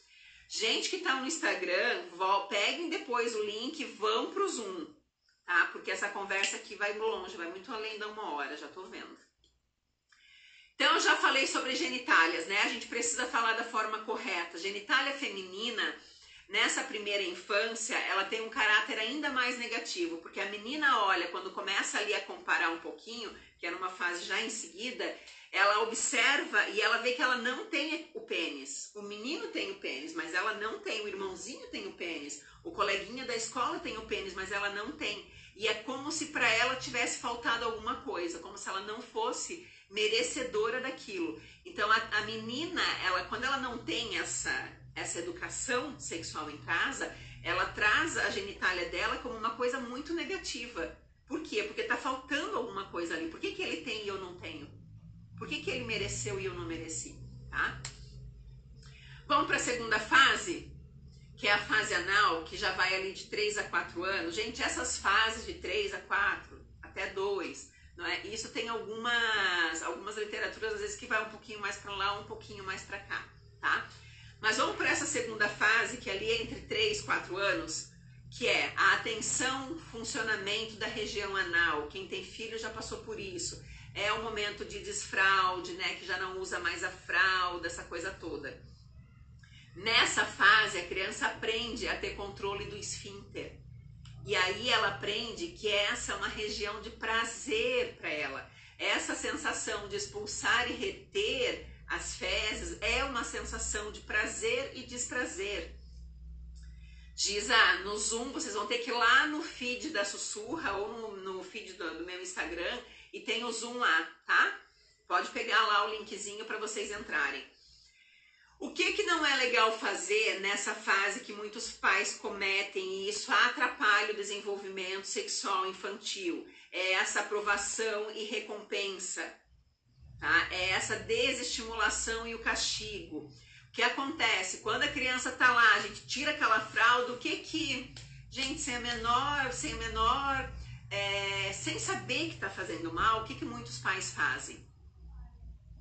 Gente que está no Instagram, peguem depois o link e vão pro Zoom, tá? Porque essa conversa aqui vai longe, vai muito além da uma hora, já tô vendo. Então, eu já falei sobre genitálias, né? A gente precisa falar da forma correta. Genitália feminina nessa primeira infância, ela tem um caráter ainda mais negativo, porque a menina olha, quando começa ali a comparar um pouquinho, que é numa fase já em seguida, ela observa e ela vê que ela não tem o pênis. O menino tem o pênis, mas ela não tem. O irmãozinho tem o pênis. O coleguinha da escola tem o pênis, mas ela não tem. E é como se para ela tivesse faltado alguma coisa, como se ela não fosse merecedora daquilo. Então a, a menina, ela quando ela não tem essa essa educação sexual em casa, ela traz a genitália dela como uma coisa muito negativa. Por quê? Porque tá faltando alguma coisa ali. Por que, que ele tem e eu não tenho? Por que, que ele mereceu e eu não mereci? Tá? Vamos para a segunda fase, que é a fase anal, que já vai ali de 3 a 4 anos. Gente, essas fases de 3 a 4, até 2, não é? Isso tem algumas algumas literaturas às vezes que vai um pouquinho mais para lá, um pouquinho mais para cá, tá? Mas vamos para essa segunda fase, que é ali entre 3 e 4 anos, que é a atenção, funcionamento da região anal. Quem tem filho já passou por isso. É o momento de desfraude, né? Que já não usa mais a fralda, essa coisa toda. Nessa fase, a criança aprende a ter controle do esfíncter. E aí ela aprende que essa é uma região de prazer para ela. Essa sensação de expulsar e reter as fezes é uma sensação de prazer e desprazer. Diz, ah, no Zoom vocês vão ter que ir lá no feed da Sussurra ou no, no feed do, do, meu Instagram e tem o Zoom lá, tá? Pode pegar lá o linkzinho para vocês entrarem. O que, que não é legal fazer nessa fase que muitos pais cometem e isso atrapalha o desenvolvimento sexual infantil? É essa aprovação e recompensa, tá? É essa desestimulação e o castigo. Que acontece? Quando a criança tá lá, a gente tira aquela fralda, o que que... Gente, sem a menor, sem a menor... É, sem saber que tá fazendo mal, o que que muitos pais fazem?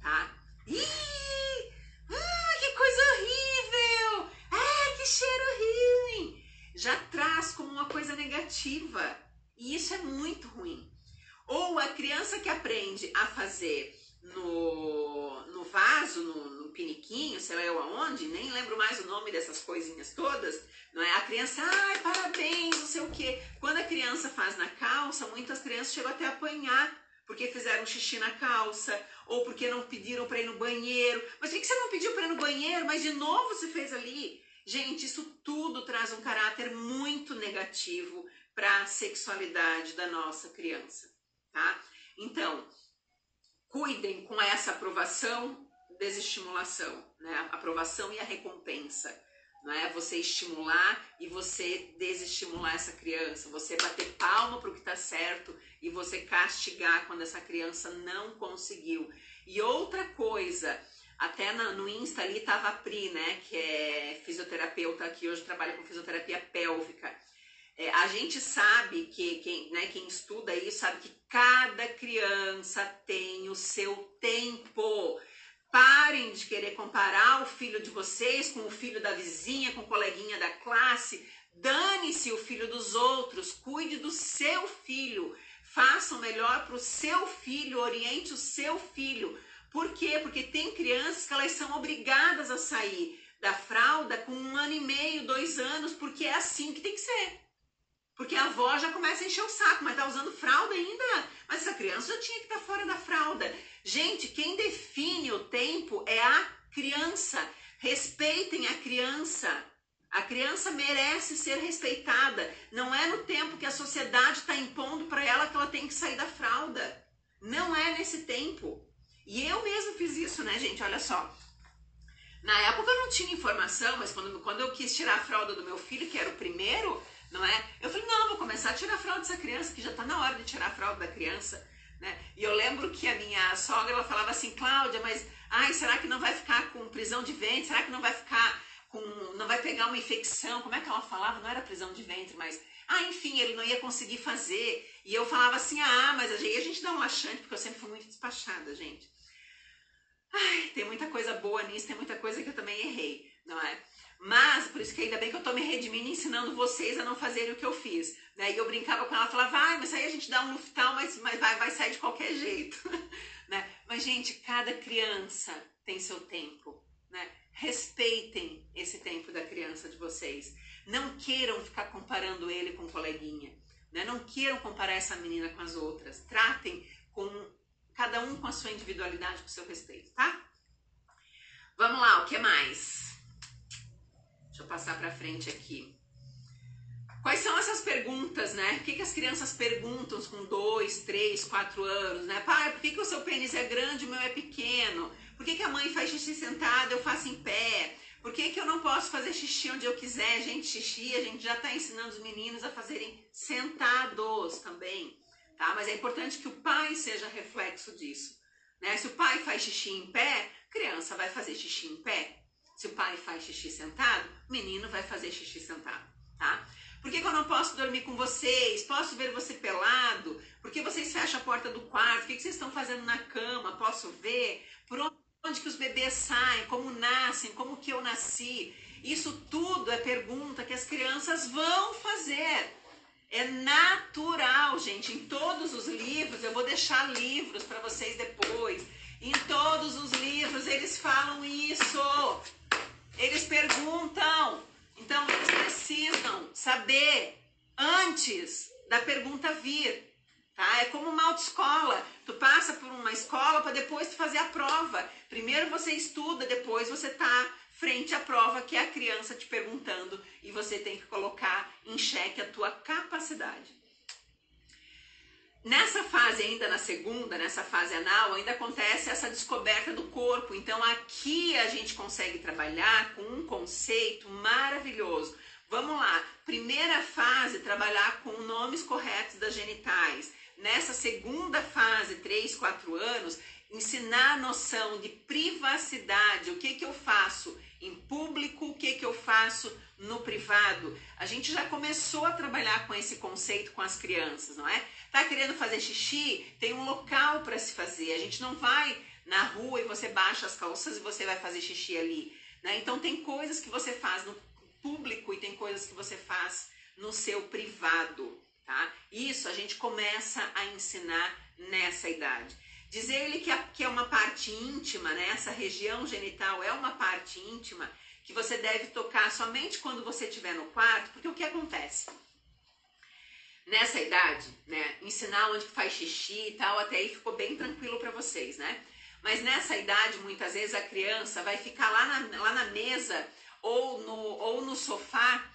Tá? Ih! Ah, que coisa horrível! Ah, que cheiro ruim! Já traz como uma coisa negativa. E isso é muito ruim. Ou a criança que aprende a fazer no, no vaso, no piniquinho, sei lá eu aonde, nem lembro mais o nome dessas coisinhas todas, não é? A criança, ai, parabéns, não sei o quê. Quando a criança faz na calça, muitas crianças chegam até a apanhar porque fizeram xixi na calça, ou porque não pediram para ir no banheiro. Mas por que você não pediu para ir no banheiro? Mas de novo você fez ali? Gente, isso tudo traz um caráter muito negativo para a sexualidade da nossa criança, tá? Então, cuidem com essa aprovação, desestimulação, né? A aprovação e a recompensa não é? Você estimular e você desestimular essa criança, você bater palma para o que está certo e você castigar quando essa criança não conseguiu. E outra coisa, até no Insta ali tava a Pri, né, que é fisioterapeuta que hoje trabalha com fisioterapia pélvica. É, a gente sabe que quem, né, quem estuda isso sabe que cada criança tem o seu tempo. Parem de querer comparar o filho de vocês com o filho da vizinha, com o coleguinha da classe. Dane-se o filho dos outros, cuide do seu filho. Faça o melhor para o seu filho, oriente o seu filho. Por quê? Porque tem crianças que elas são obrigadas a sair da fralda com um ano e meio, dois anos, porque é assim que tem que ser. Porque a avó já começa a encher o saco, mas tá usando fralda ainda. Mas essa criança já tinha que estar tá fora da fralda. Gente, quem define o tempo é a criança. Respeitem a criança. A criança merece ser respeitada. Não é no tempo que a sociedade está impondo para ela que ela tem que sair da fralda. Não é nesse tempo. E eu mesmo fiz isso, né, gente? Olha só. Na época eu não tinha informação, mas quando, quando eu quis tirar a fralda do meu filho, que era o primeiro, não é? Eu falei, não, vou começar a tirar a fralda dessa criança, que já está na hora de tirar a fralda da criança. Né? E eu lembro que a minha sogra ela falava assim, Cláudia, mas ai, será que não vai ficar com prisão de ventre? Será que não vai ficar com. não vai pegar uma infecção? Como é que ela falava? Não era prisão de ventre, mas. Ah, enfim, ele não ia conseguir fazer. E eu falava assim, ah, mas aí a gente dá um laxante, porque eu sempre fui muito despachada, gente. Ai, tem muita coisa boa nisso, tem muita coisa que eu também errei, não é? Mas, por isso que ainda bem que eu tô me redimindo ensinando vocês a não fazerem o que eu fiz. Né? E eu brincava com ela, falava, vai, mas aí a gente dá um luftal, mas, mas vai, vai sair de qualquer jeito. né? Mas, gente, cada criança tem seu tempo. Né? Respeitem esse tempo da criança de vocês. Não queiram ficar comparando ele com um coleguinha. Né? Não queiram comparar essa menina com as outras. Tratem com cada um com a sua individualidade, com o seu respeito, tá? Vamos lá, o que mais? Eu passar para frente aqui. Quais são essas perguntas, né? O que, que as crianças perguntam com dois, três, quatro anos, né? Pai, por que, que o seu pênis é grande e o meu é pequeno? Por que, que a mãe faz xixi sentada, eu faço em pé? Por que, que eu não posso fazer xixi onde eu quiser? Gente, xixi, a gente já está ensinando os meninos a fazerem sentados também, tá? Mas é importante que o pai seja reflexo disso, né? Se o pai faz xixi em pé, criança vai fazer xixi em pé. Se o pai faz xixi sentado, o menino vai fazer xixi sentado, tá? Por que, que, eu não posso dormir com vocês? Posso ver você pelado? Por que vocês fecham a porta do quarto? O que, que vocês estão fazendo na cama? Posso ver? Por onde que os bebês saem, como nascem, como que eu nasci. Isso tudo é pergunta que as crianças vão fazer. É natural, gente. Em todos os livros, eu vou deixar livros para vocês depois. Em todos os livros eles falam isso. Eles perguntam. Então eles precisam saber antes da pergunta vir. Tá? É como uma autoescola. Tu passa por uma escola para depois tu fazer a prova. Primeiro você estuda, depois você tá frente à prova que é a criança te perguntando e você tem que colocar em xeque a tua capacidade. Nessa fase ainda na segunda, nessa fase anal, ainda acontece essa descoberta do corpo. Então aqui a gente consegue trabalhar com um conceito maravilhoso. Vamos lá. Primeira fase, trabalhar com nomes corretos das genitais. Nessa segunda fase, 3, 4 anos, ensinar a noção de privacidade. O que que eu faço em público, o que que eu faço no privado. A gente já começou a trabalhar com esse conceito com as crianças, não é? Tá querendo fazer xixi? Tem um local para se fazer. A gente não vai na rua e você baixa as calças e você vai fazer xixi ali, né? Então tem coisas que você faz no público e tem coisas que você faz no seu privado, tá? Isso a gente começa a ensinar nessa idade. Dizer ele que, é uma parte íntima, né? Essa região genital é uma parte íntima que você deve tocar somente quando você estiver no quarto, porque o que acontece? Nessa idade, né? Ensinar onde faz xixi e tal, até aí ficou bem tranquilo para vocês, né? Mas nessa idade, muitas vezes a criança vai ficar lá na, lá na mesa ou no, ou no sofá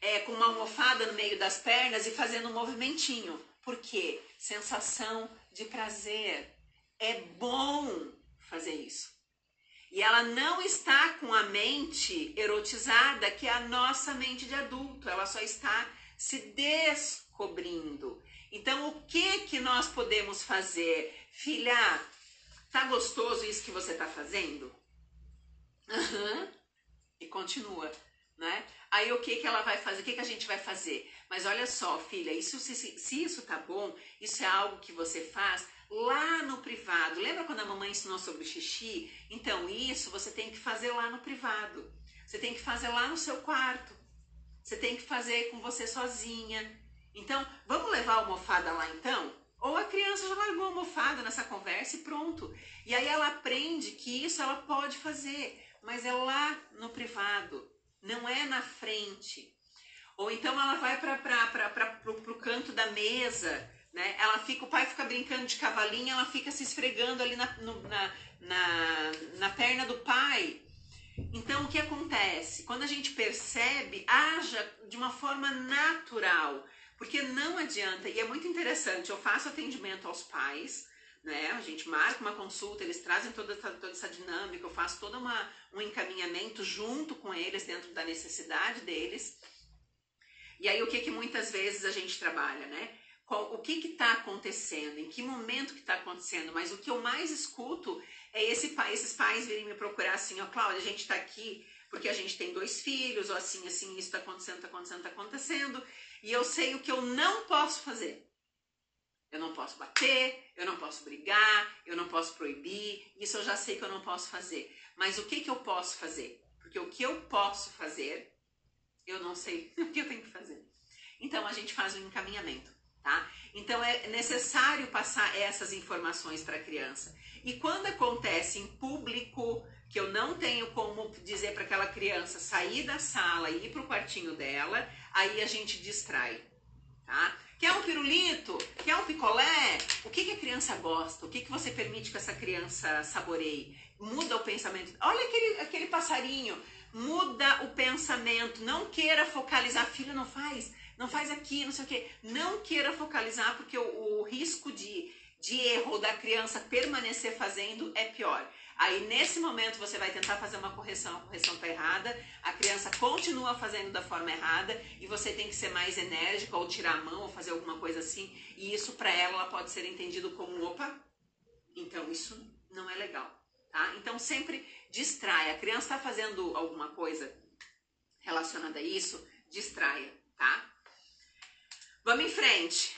é, com uma almofada no meio das pernas e fazendo um movimentinho. Por quê? Sensação de prazer é bom fazer isso. E ela não está com a mente erotizada, que é a nossa mente de adulto, ela só está se descobrindo. Então, o que que nós podemos fazer? Filha, tá gostoso isso que você tá fazendo? Uhum. E continua, né? Aí o que que ela vai fazer? O que que a gente vai fazer? Mas olha só, filha, isso se, se isso tá bom, isso é algo que você faz lá no privado. Lembra quando a mamãe ensinou sobre xixi? Então, isso você tem que fazer lá no privado. Você tem que fazer lá no seu quarto. Você tem que fazer com você sozinha. Então, vamos levar a almofada lá então? Ou a criança já largou a almofada nessa conversa e pronto. E aí ela aprende que isso ela pode fazer, mas é lá no privado, não é na frente. Ou então ela vai para o canto da mesa né? Ela fica, o pai fica brincando de cavalinho, ela fica se esfregando ali na, no, na, na, na perna do pai. Então, o que acontece? Quando a gente percebe, haja de uma forma natural, porque não adianta, e é muito interessante, eu faço atendimento aos pais, né? A gente marca uma consulta, eles trazem toda, toda essa dinâmica, eu faço todo uma, um encaminhamento junto com eles, dentro da necessidade deles. E aí, o que que muitas vezes a gente trabalha, né? Qual, o que está acontecendo, em que momento que está acontecendo, mas o que eu mais escuto é esse, esses pais virem me procurar assim, ó, Cláudia, a gente está aqui porque a gente tem dois filhos, ou assim, assim, isso está acontecendo, está acontecendo, está acontecendo, e eu sei o que eu não posso fazer. Eu não posso bater, eu não posso brigar, eu não posso proibir, isso eu já sei que eu não posso fazer. Mas o que, que eu posso fazer? Porque o que eu posso fazer, eu não sei o que eu tenho que fazer. Então a gente faz um encaminhamento tá? Então é necessário passar essas informações para a criança. E quando acontece em público, que eu não tenho como dizer para aquela criança sair da sala e ir para o quartinho dela, aí a gente distrai, tá? Quer um pirulito? Quer um picolé? O que, que a criança gosta? O que, que você permite que essa criança saboreie? Muda o pensamento. Olha aquele, aquele passarinho. Muda o pensamento. Não queira focalizar. Filho, não faz não faz aqui, não sei o quê. Não queira focalizar, porque o, o risco de, de erro da criança permanecer fazendo é pior. Aí nesse momento você vai tentar fazer uma correção, a correção está errada, a criança continua fazendo da forma errada e você tem que ser mais enérgica ou tirar a mão ou fazer alguma coisa assim. E isso para ela, ela pode ser entendido como opa, então isso não é legal, tá? Então sempre distrai. A criança está fazendo alguma coisa relacionada a isso, distraia, tá? Vamos em frente.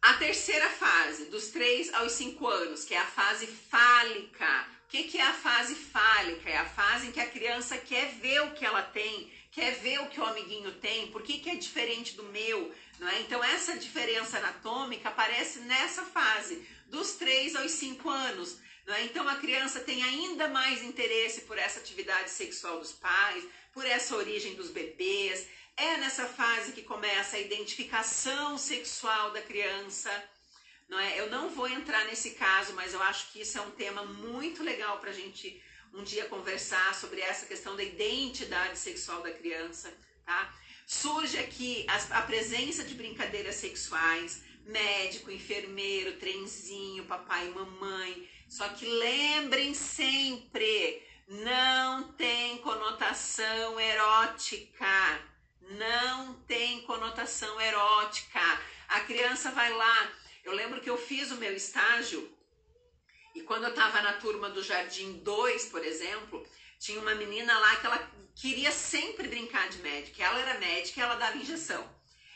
A terceira fase, dos 3 aos 5 anos, que é a fase fálica. O que, que é a fase fálica? É a fase em que a criança quer ver o que ela tem, quer ver o que o amiguinho tem, por que, que é diferente do meu, não é? Então, essa diferença anatômica aparece nessa fase, dos 3 aos 5 anos. Não é? Então, a criança tem ainda mais interesse por essa atividade sexual dos pais, por essa origem dos bebês. É nessa fase que começa a identificação sexual da criança. Não é? Eu não vou entrar nesse caso, mas eu acho que isso é um tema muito legal para a gente um dia conversar sobre essa questão da identidade sexual da criança. Tá? Surge aqui a, a presença de brincadeiras sexuais, médico, enfermeiro, trenzinho, papai e mamãe. Só que lembrem sempre, não tem conotação erótica. Não tem conotação erótica. A criança vai lá. Eu lembro que eu fiz o meu estágio e quando eu estava na turma do Jardim 2, por exemplo, tinha uma menina lá que ela queria sempre brincar de médica. Ela era médica e ela dava injeção.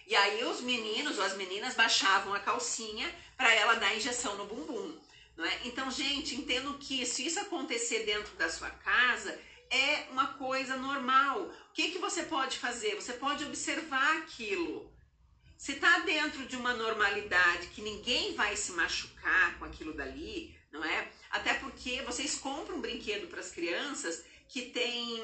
E aí os meninos ou as meninas baixavam a calcinha para ela dar injeção no bumbum. Não é? Então, gente, entendo que se isso acontecer dentro da sua casa, é uma coisa normal. Que, que você pode fazer? Você pode observar aquilo. Se está dentro de uma normalidade que ninguém vai se machucar com aquilo dali, não é? Até porque vocês compram um brinquedo para as crianças que tem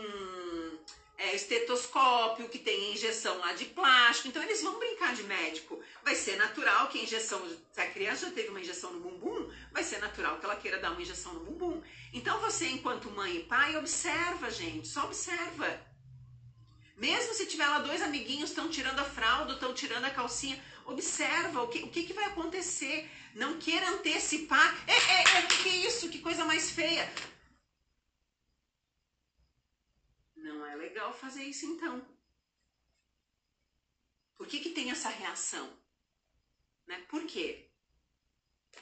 é, estetoscópio, que tem injeção lá de plástico, então eles vão brincar de médico. Vai ser natural que a injeção, se a criança já teve uma injeção no bumbum, vai ser natural que ela queira dar uma injeção no bumbum. Então você, enquanto mãe e pai, observa, gente, só observa. Mesmo se tiver lá dois amiguinhos estão tirando a fralda, estão tirando a calcinha, observa o que, o que, que vai acontecer. Não queira antecipar. É, é, é, que isso? Que coisa mais feia. Não é legal fazer isso então. Por que, que tem essa reação? Né? Por quê?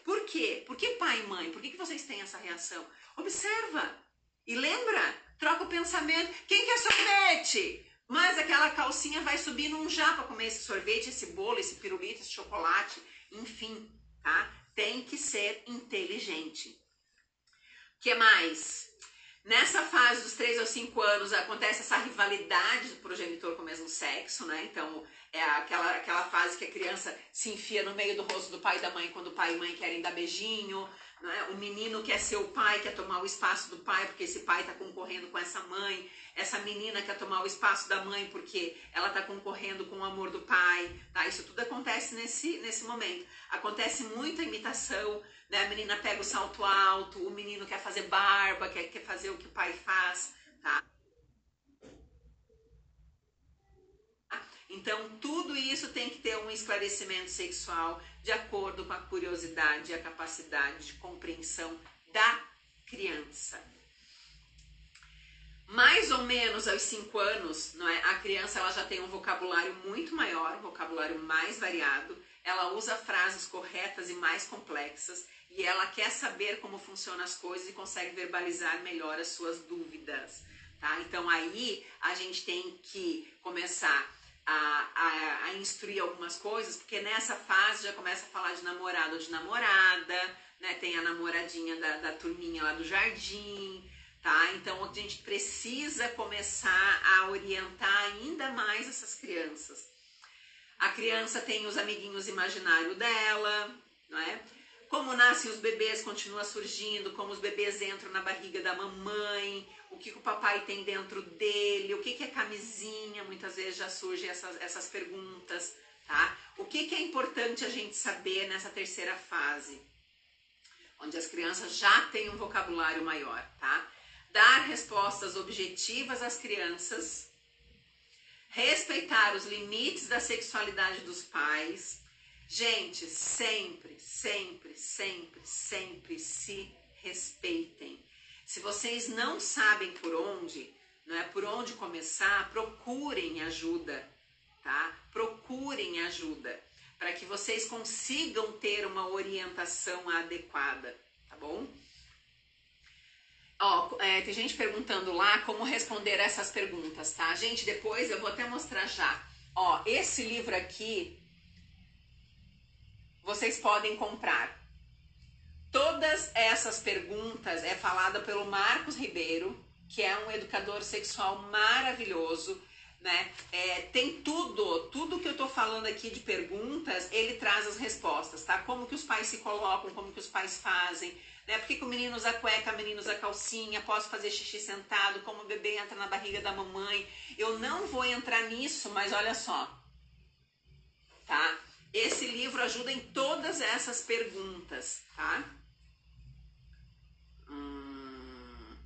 Por quê? Por que pai e mãe? Por que, que vocês têm essa reação? Observa e lembra, troca o pensamento. Quem quer sorvete? Mas aquela calcinha vai subir num já para comer esse sorvete, esse bolo, esse pirulito, esse chocolate, enfim, tá? Tem que ser inteligente. O que mais? Nessa fase dos 3 aos 5 anos acontece essa rivalidade do progenitor com o mesmo sexo, né? Então é aquela, aquela fase que a criança se enfia no meio do rosto do pai e da mãe quando o pai e mãe querem dar beijinho. Né? O menino quer ser o pai, quer tomar o espaço do pai porque esse pai está concorrendo com essa mãe. Essa menina quer tomar o espaço da mãe porque ela está concorrendo com o amor do pai. Tá? Isso tudo acontece nesse, nesse momento. Acontece muita imitação né? A menina pega o salto alto, o menino quer fazer barba, quer, quer fazer o que o pai faz, tá? Então, tudo isso tem que ter um esclarecimento sexual de acordo com a curiosidade e a capacidade de compreensão da criança. Mais ou menos aos 5 anos, não é? a criança ela já tem um vocabulário muito maior, um vocabulário mais variado, ela usa frases corretas e mais complexas, e ela quer saber como funcionam as coisas e consegue verbalizar melhor as suas dúvidas, tá? Então aí a gente tem que começar a, a, a, instruir algumas coisas, porque nessa fase já começa a falar de namorado ou de namorada, né? Tem a namoradinha da, da turminha lá do jardim, tá? Então a gente precisa começar a orientar ainda mais essas crianças. A criança tem os amiguinhos imaginários dela, não é? como nascem os bebês continua surgindo, como os bebês entram na barriga da mamãe, o que o papai tem dentro dele, o que, que é camisinha, muitas vezes já surgem essas, essas perguntas, tá? O que, que é importante a gente saber nessa terceira fase? Onde as crianças já têm um vocabulário maior, tá? Dar respostas objetivas às crianças, respeitar os limites da sexualidade dos pais, Gente, sempre, sempre, sempre, sempre se respeitem. Se vocês não sabem por onde, não é por onde começar, procurem ajuda, tá? Procurem ajuda para que vocês consigam ter uma orientação adequada, tá bom? Ó, é, tem gente perguntando lá como responder essas perguntas, tá? Gente, depois eu vou até mostrar já. Ó, esse livro aqui vocês podem comprar. Todas essas perguntas é falada pelo Marcos Ribeiro, que é um educador sexual maravilhoso, né? É, tem tudo, tudo que eu tô falando aqui de perguntas, ele traz as respostas, tá? Como que os pais se colocam, como que os pais fazem, né? Por que, que o menino usa cueca, o menino usa calcinha, posso fazer xixi sentado, como o bebê entra na barriga da mamãe. Eu não vou entrar nisso, mas olha só, tá? Esse livro ajuda em todas essas perguntas, tá? Hum,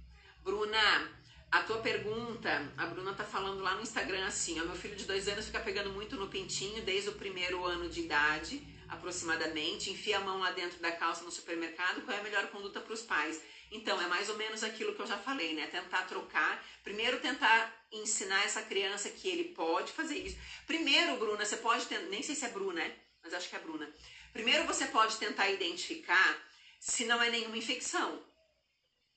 Bruna, a tua pergunta, a Bruna tá falando lá no Instagram assim, ó, meu filho de dois anos fica pegando muito no pintinho desde o primeiro ano de idade, aproximadamente, enfia a mão lá dentro da calça no supermercado, qual é a melhor conduta para os pais? Então, é mais ou menos aquilo que eu já falei, né? Tentar trocar. Primeiro, tentar ensinar essa criança que ele pode fazer isso. Primeiro, Bruna, você pode tentar. Nem sei se é Bruna, né? Mas acho que é Bruna. Primeiro, você pode tentar identificar se não é nenhuma infecção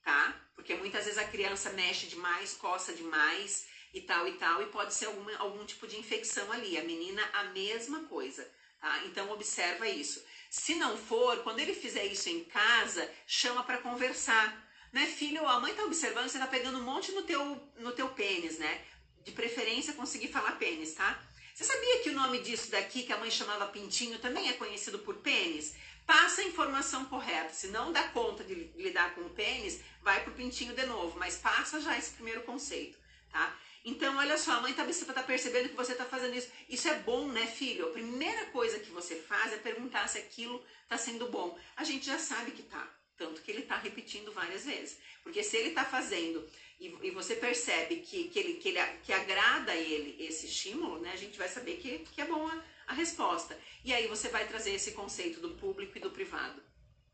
tá? Porque muitas vezes a criança mexe demais, coça demais e tal e tal, e pode ser alguma, algum tipo de infecção ali. A menina, a mesma coisa, tá? Então observa isso. Se não for, quando ele fizer isso em casa, chama para conversar. Né, filho, a mãe tá observando, você tá pegando um monte no teu, no teu pênis, né? De preferência conseguir falar pênis, tá? Você sabia que o nome disso daqui, que a mãe chamava pintinho, também é conhecido por pênis? Passa a informação correta. Se não dá conta de lidar com o pênis, vai pro pintinho de novo. Mas passa já esse primeiro conceito, tá? Então, olha só, a mãe tá, tá percebendo que você tá fazendo isso. Isso é bom, né, filho? A primeira coisa que você faz é perguntar se aquilo tá sendo bom. A gente já sabe que tá. Tanto que ele tá repetindo várias vezes. Porque se ele tá fazendo e, e você percebe que, que, ele, que, ele, que agrada a ele esse estímulo, né, a gente vai saber que, que é bom a, a resposta. E aí você vai trazer esse conceito do público e do privado.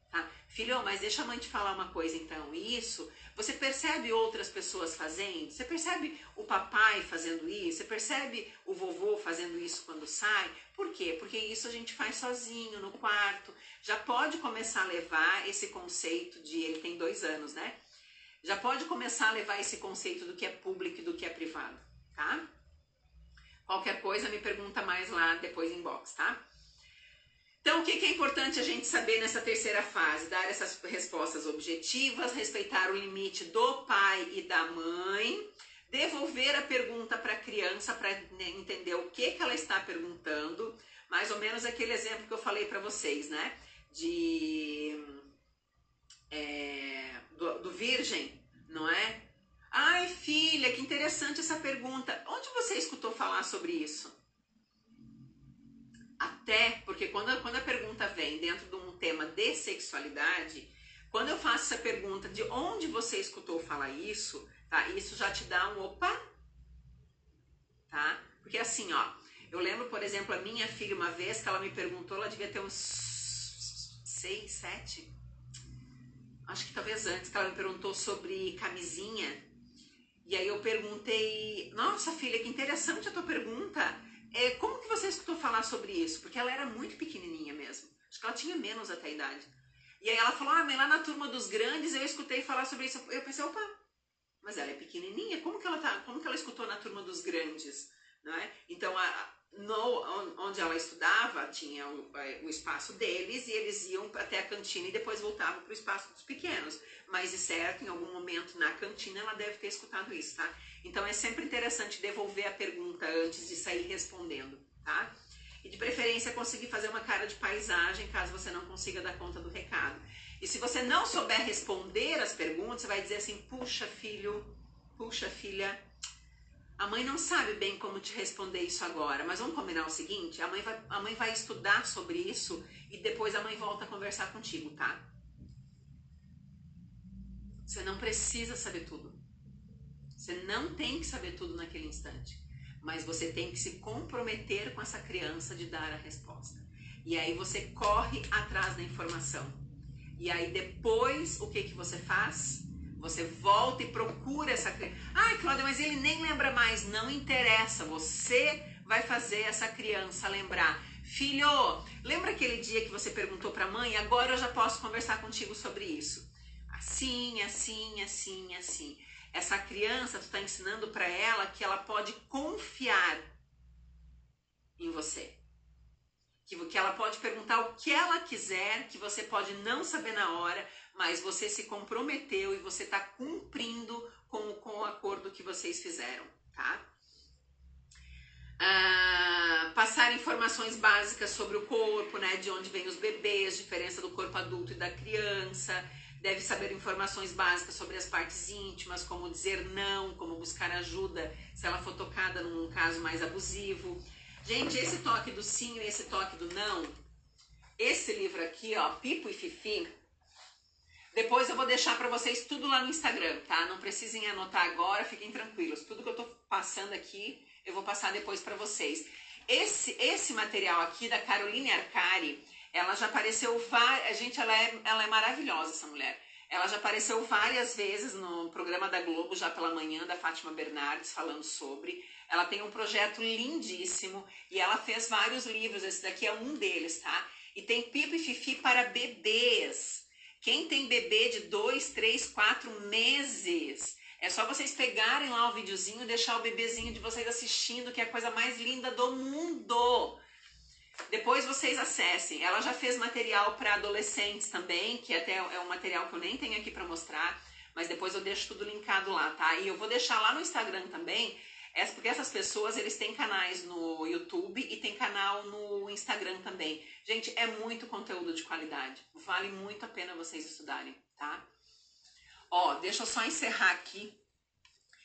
Tá? Filho, mas deixa a mãe te falar uma coisa então. Isso, você percebe outras pessoas fazendo? Você percebe o papai fazendo isso? Você percebe o vovô fazendo isso quando sai? Por quê? Porque isso a gente faz sozinho, no quarto. Já pode começar a levar esse conceito de. Ele tem dois anos, né? Já pode começar a levar esse conceito do que é público e do que é privado, tá? Qualquer coisa me pergunta mais lá depois em box, tá? Então, o que é importante a gente saber nessa terceira fase? Dar essas respostas objetivas, respeitar o limite do pai e da mãe, devolver a pergunta para a criança para né, entender o que, que ela está perguntando, mais ou menos aquele exemplo que eu falei para vocês, né? De é, do, do virgem, não é? Ai, filha, que interessante essa pergunta. Onde você escutou falar sobre isso? Até porque quando, quando a pergunta vem dentro de um tema de sexualidade, quando eu faço essa pergunta de onde você escutou falar isso, tá? Isso já te dá um opa, tá? Porque assim, ó, eu lembro, por exemplo, a minha filha uma vez que ela me perguntou, ela devia ter uns seis, sete, acho que talvez antes, que ela me perguntou sobre camisinha. E aí eu perguntei, nossa filha, que interessante a tua pergunta. É, como que você escutou falar sobre isso? Porque ela era muito pequenininha mesmo. Acho que ela tinha menos até a idade. E aí ela falou, ah, mas lá na turma dos grandes eu escutei falar sobre isso. Eu pensei, opa, mas ela é pequenininha, como que ela tá, como que ela escutou na turma dos grandes, não é? Então, a, no, onde ela estudava, tinha o, é, o, espaço deles e eles iam até a cantina e depois voltavam para o espaço dos pequenos. Mas, de certo, em algum momento na cantina ela deve ter escutado isso, tá? Então, é sempre interessante devolver a pergunta antes de sair respondendo, tá? E, de preferência, conseguir fazer uma cara de paisagem, caso você não consiga dar conta do recado. E se você não souber responder as perguntas, você vai dizer assim, puxa, filho, puxa, filha, a mãe não sabe bem como te responder isso agora, mas vamos combinar o seguinte: a mãe vai, a mãe vai estudar sobre isso e depois a mãe volta a conversar contigo, tá? Você não precisa saber tudo. Você não tem que saber tudo naquele instante. Mas você tem que se comprometer com essa criança de dar a resposta. E aí você corre atrás da informação. E aí depois o que que você faz? Você volta e procura essa criança. Ai, Cláudia, mas ele nem lembra mais. Não interessa. Você vai fazer essa criança lembrar. Filho, lembra aquele dia que você perguntou para a mãe? Agora eu já posso conversar contigo sobre isso. Assim, assim, assim, assim. Essa criança, tu está ensinando para ela que ela pode confiar em você. Que ela pode perguntar o que ela quiser, que você pode não saber na hora, mas você se comprometeu e você está cumprindo com, com o acordo que vocês fizeram, tá? Ah, passar informações básicas sobre o corpo, né? De onde vêm os bebês, diferença do corpo adulto e da criança. Deve saber informações básicas sobre as partes íntimas, como dizer não, como buscar ajuda se ela for tocada num caso mais abusivo. Gente, esse toque do sim e esse toque do não, esse livro aqui, ó, Pipo e Fifi, depois eu vou deixar para vocês tudo lá no Instagram, tá? Não precisem anotar agora, fiquem tranquilos. Tudo que eu tô passando aqui eu vou passar depois para vocês. Esse, esse material aqui da Caroline Arcari, ela já apareceu várias. Gente, ela é, ela é maravilhosa, essa mulher. Ela já apareceu várias vezes no programa da Globo, já pela manhã, da Fátima Bernardes, falando sobre. Ela tem um projeto lindíssimo e ela fez vários livros. Esse daqui é um deles, tá? E tem Pipo e Fifi para bebês. Quem tem bebê de dois, três, quatro meses é só vocês pegarem lá o videozinho deixar o bebezinho de vocês assistindo, que é a coisa mais linda do mundo. Depois vocês acessem. Ela já fez material para adolescentes também, que até é um material que eu nem tenho aqui para mostrar, mas depois eu deixo tudo linkado lá, tá? E eu vou deixar lá no Instagram também, porque essas pessoas eles têm canais no YouTube e tem canal no Instagram também. Gente, é muito conteúdo de qualidade. Vale muito a pena vocês estudarem, tá? Ó, deixa eu só encerrar aqui.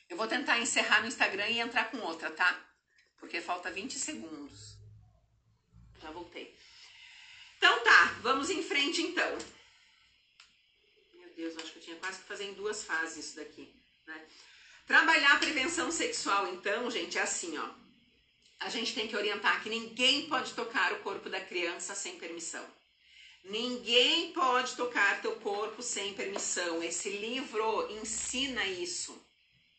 Eu vou tentar encerrar no Instagram e entrar com outra, tá? Porque falta 20 segundos. Já voltei. Então tá, vamos em frente então. Meu Deus, acho que eu tinha quase que fazer em duas fases isso daqui, né? Trabalhar a prevenção sexual, então, gente, é assim, ó. A gente tem que orientar que ninguém pode tocar o corpo da criança sem permissão. Ninguém pode tocar teu corpo sem permissão. Esse livro ensina isso,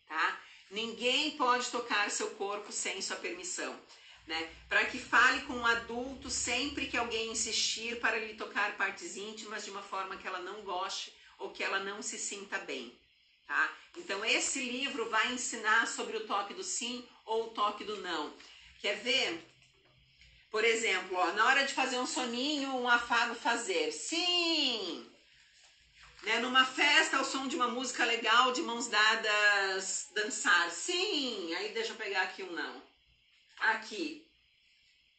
tá? Ninguém pode tocar seu corpo sem sua permissão, né? Para que fale com um adulto sempre que alguém insistir para lhe tocar partes íntimas de uma forma que ela não goste ou que ela não se sinta bem, tá? Então esse livro vai ensinar sobre o toque do sim ou o toque do não. Quer ver? Por exemplo, ó, na hora de fazer um soninho, um afago fazer. Sim! Né, numa festa, ao som de uma música legal, de mãos dadas, dançar. Sim! Aí deixa eu pegar aqui um não. Aqui.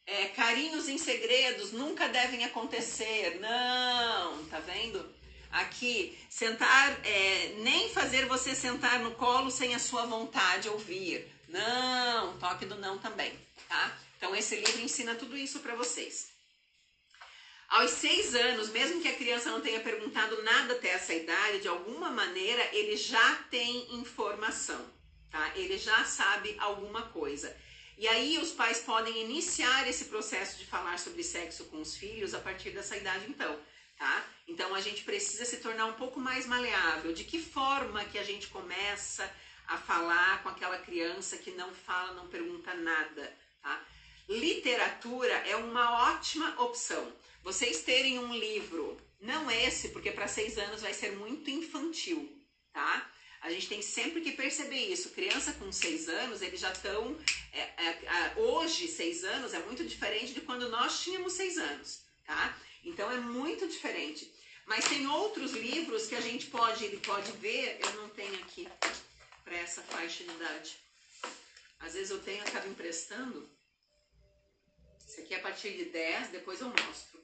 É, carinhos em segredos nunca devem acontecer. Não! Tá vendo? Aqui, sentar, é, nem fazer você sentar no colo sem a sua vontade ouvir. Não! Toque do não também, tá? Então, esse livro ensina tudo isso para vocês. Aos seis anos, mesmo que a criança não tenha perguntado nada até essa idade, de alguma maneira ele já tem informação, tá? Ele já sabe alguma coisa. E aí os pais podem iniciar esse processo de falar sobre sexo com os filhos a partir dessa idade, então, tá? Então a gente precisa se tornar um pouco mais maleável. De que forma que a gente começa a falar com aquela criança que não fala, não pergunta nada, tá? Literatura é uma ótima opção. Vocês terem um livro, não esse, porque para seis anos vai ser muito infantil, tá? A gente tem sempre que perceber isso. Criança com seis anos, eles já estão. É, é, hoje, seis anos é muito diferente de quando nós tínhamos seis anos, tá? Então é muito diferente. Mas tem outros livros que a gente pode, ele pode ver. Eu não tenho aqui para essa faixa de idade. Às vezes eu tenho, acabo emprestando. Esse aqui é a partir de 10, depois eu mostro.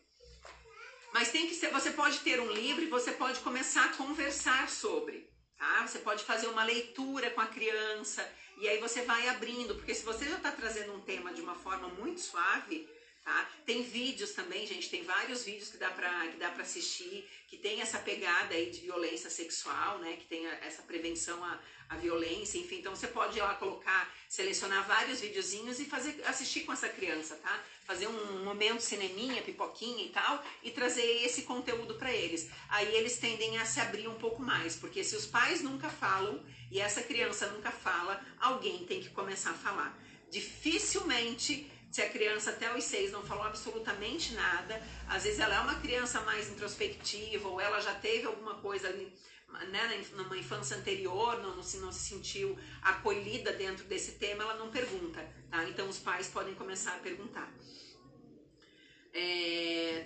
Mas tem que ser, você pode ter um livro e você pode começar a conversar sobre, tá? Você pode fazer uma leitura com a criança e aí você vai abrindo, porque se você já está trazendo um tema de uma forma muito suave, Tá? Tem vídeos também, gente, tem vários vídeos que dá para que dá para assistir, que tem essa pegada aí de violência sexual, né, que tem essa prevenção à, à violência, enfim, então você pode ir lá colocar, selecionar vários videozinhos e fazer assistir com essa criança, tá? Fazer um momento cineminha, pipoquinha e tal e trazer esse conteúdo para eles. Aí eles tendem a se abrir um pouco mais, porque se os pais nunca falam e essa criança nunca fala, alguém tem que começar a falar. Dificilmente se a criança até os seis não falou absolutamente nada, às vezes ela é uma criança mais introspectiva ou ela já teve alguma coisa ali né, numa infância anterior, não, não, se, não se sentiu acolhida dentro desse tema, ela não pergunta, tá? Então os pais podem começar a perguntar. É...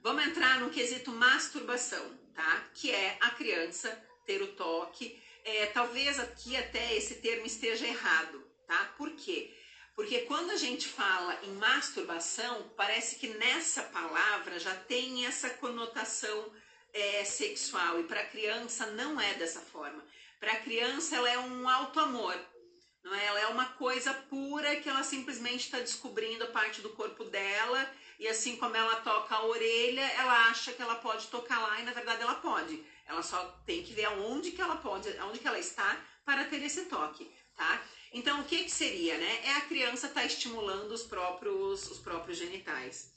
Vamos entrar no quesito masturbação, tá? Que é a criança ter o toque. É, talvez aqui até esse termo esteja errado, tá? Por quê? Porque quando a gente fala em masturbação, parece que nessa palavra já tem essa conotação é, sexual. E para criança não é dessa forma. Para criança ela é um alto amor. Não é? Ela é uma coisa pura que ela simplesmente está descobrindo a parte do corpo dela e assim como ela toca a orelha, ela acha que ela pode tocar lá e na verdade ela pode. Ela só tem que ver aonde que ela pode, aonde que ela está para ter esse toque, tá? Então, o que, que seria, né? É a criança estar tá estimulando os próprios, os próprios genitais.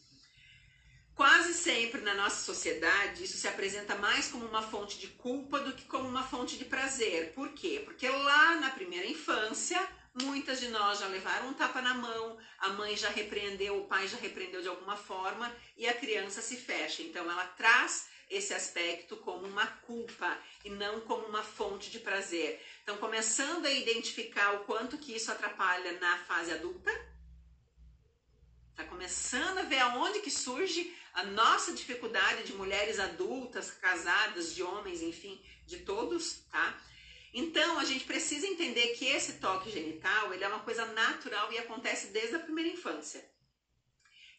Quase sempre na nossa sociedade isso se apresenta mais como uma fonte de culpa do que como uma fonte de prazer. Por quê? Porque lá na primeira infância, muitas de nós já levaram um tapa na mão, a mãe já repreendeu, o pai já repreendeu de alguma forma e a criança se fecha. Então ela traz esse aspecto como uma culpa e não como uma fonte de prazer. Então, começando a identificar o quanto que isso atrapalha na fase adulta, tá começando a ver aonde que surge a nossa dificuldade de mulheres adultas, casadas, de homens, enfim, de todos, tá? Então, a gente precisa entender que esse toque genital, ele é uma coisa natural e acontece desde a primeira infância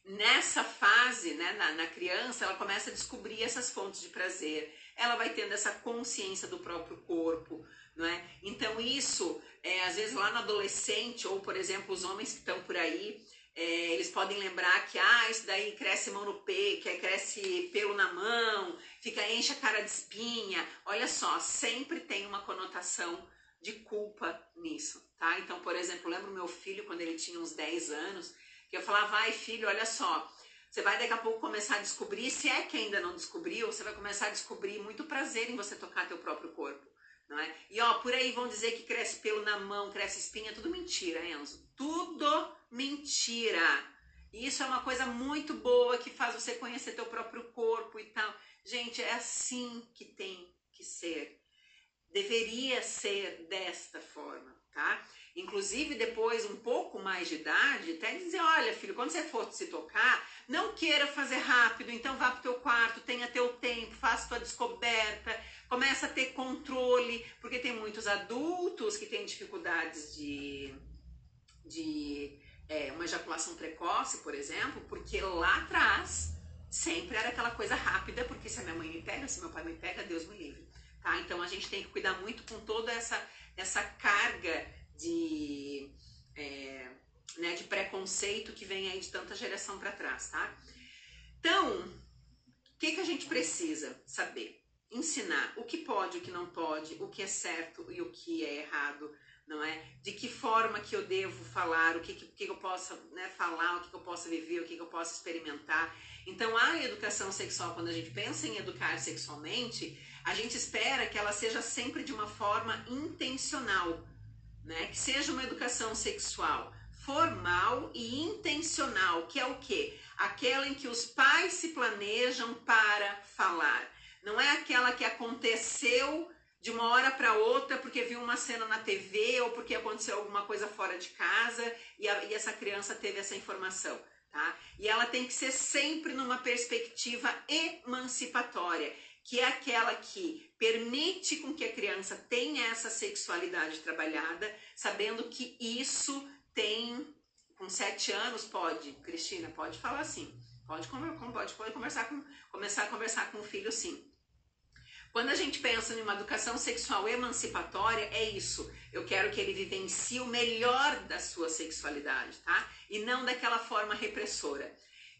nessa fase, né, na, na, criança, ela começa a descobrir essas fontes de prazer, ela vai tendo essa consciência do próprio corpo, não é? Então isso, é, às vezes lá no adolescente, ou por exemplo, os homens que estão por aí, é, eles podem lembrar que, ah, isso daí cresce mão no peito, que cresce pelo na mão, fica, enche a cara de espinha, olha só, sempre tem uma conotação de culpa nisso, tá? Então, por exemplo, lembro meu filho, quando ele tinha uns 10 anos, que eu falava, vai filho, olha só, você vai daqui a pouco começar a descobrir, se é que ainda não descobriu, você vai começar a descobrir muito prazer em você tocar teu próprio corpo, não é? E ó, por aí vão dizer que cresce pelo na mão, cresce espinha, tudo mentira, Enzo. Tudo mentira. E isso é uma coisa muito boa que faz você conhecer teu próprio corpo e tal. Gente, é assim que tem que ser. Deveria ser desta forma, tá? Inclusive depois um pouco mais de idade, até dizer, olha filho, quando você for se tocar, não queira fazer rápido, então vá pro teu quarto, tenha teu tempo, faça tua descoberta, começa a ter controle, porque tem muitos adultos que têm dificuldades de, de é, uma ejaculação precoce, por exemplo, porque lá atrás sempre era aquela coisa rápida, porque se a minha mãe me pega, se meu pai me pega, Deus me livre. Tá? Então a gente tem que cuidar muito com toda essa, essa carga de, é, né, de preconceito que vem aí de tanta geração para trás, tá? Então, o que, que a gente precisa saber? Ensinar o que pode, o que não pode, o que é certo e o que é errado, não é? De que forma que eu devo falar, o que, que, que eu possa né, falar, o que, que eu possa viver, o que, que eu posso experimentar. Então, a educação sexual, quando a gente pensa em educar sexualmente, a gente espera que ela seja sempre de uma forma intencional, né? Que seja uma educação sexual formal e intencional, que é o quê? Aquela em que os pais se planejam para falar. Não é aquela que aconteceu de uma hora para outra porque viu uma cena na TV ou porque aconteceu alguma coisa fora de casa e, a, e essa criança teve essa informação. Tá? E ela tem que ser sempre numa perspectiva emancipatória que é aquela que permite com que a criança tenha essa sexualidade trabalhada, sabendo que isso tem com sete anos pode, Cristina, pode falar assim, pode, pode, pode conversar com, começar a conversar com o filho sim. Quando a gente pensa em uma educação sexual emancipatória, é isso. Eu quero que ele vivencie o melhor da sua sexualidade, tá? E não daquela forma repressora.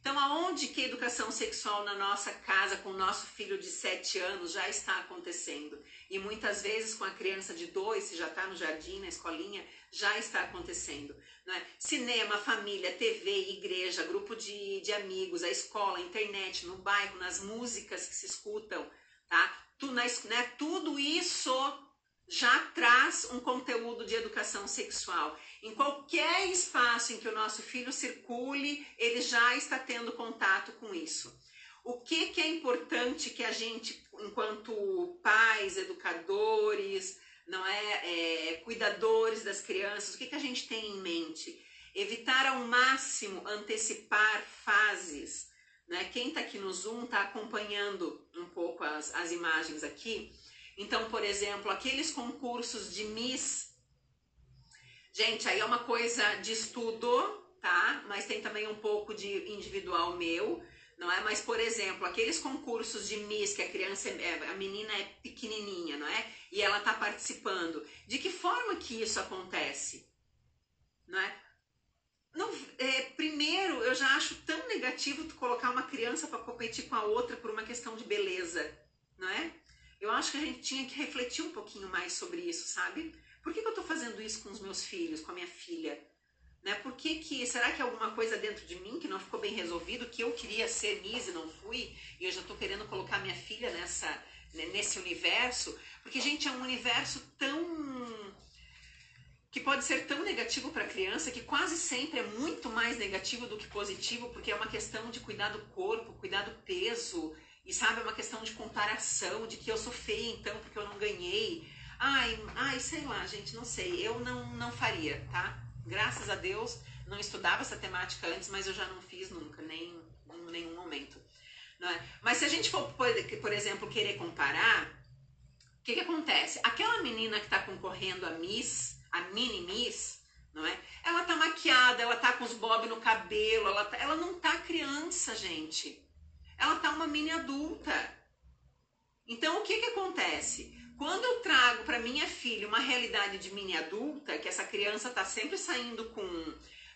Então, aonde que a educação sexual na nossa casa, com o nosso filho de 7 anos, já está acontecendo? E muitas vezes com a criança de 2, se já está no jardim, na escolinha, já está acontecendo. É? Cinema, família, TV, igreja, grupo de, de amigos, a escola, a internet, no bairro, nas músicas que se escutam, tá? Tu, né, tudo isso já traz um conteúdo de educação sexual. Em qualquer espaço em que o nosso filho circule, ele já está tendo contato com isso. O que, que é importante que a gente, enquanto pais, educadores, não é, é cuidadores das crianças, o que, que a gente tem em mente? Evitar ao máximo antecipar fases Né? Quem está aqui no Zoom está acompanhando um pouco as, as imagens aqui. Então, por exemplo, aqueles concursos de Miss. Gente, aí é uma coisa de estudo, tá? Mas tem também um pouco de individual meu, não é? Mas, por exemplo, aqueles concursos de Miss, que a criança, é, a menina é pequenininha, não é? E ela está participando. De que forma que isso acontece? Não é? Não, é, primeiro, eu já acho tão negativo tu colocar uma criança para competir com a outra por uma questão de beleza, não é? Eu acho que a gente tinha que refletir um pouquinho mais sobre isso, sabe? Por que, que eu estou fazendo isso com os meus filhos, com a minha filha? Né? Por que, que será que é alguma coisa dentro de mim que não ficou bem resolvido, que eu queria ser Miss e não fui, e eu já estou querendo colocar minha filha nessa né, nesse universo? Porque gente é um universo tão que pode ser tão negativo para a criança que quase sempre é muito mais negativo do que positivo, porque é uma questão de cuidar do corpo, cuidar do peso, e sabe, é uma questão de comparação, de que eu sou feia então porque eu não ganhei. Ai, ai, sei lá, gente, não sei, eu não, não faria, tá? Graças a Deus, não estudava essa temática antes, mas eu já não fiz nunca, nem em nenhum momento. É? Mas se a gente for, por exemplo, querer comparar, o que, que acontece? Aquela menina que está concorrendo a Miss, a mini Miss, não é? Ela tá maquiada, ela tá com os bob no cabelo, ela, tá, ela não tá criança, gente. Ela tá uma mini adulta. Então o que que acontece? Quando eu trago para minha filha uma realidade de mini adulta, que essa criança tá sempre saindo com,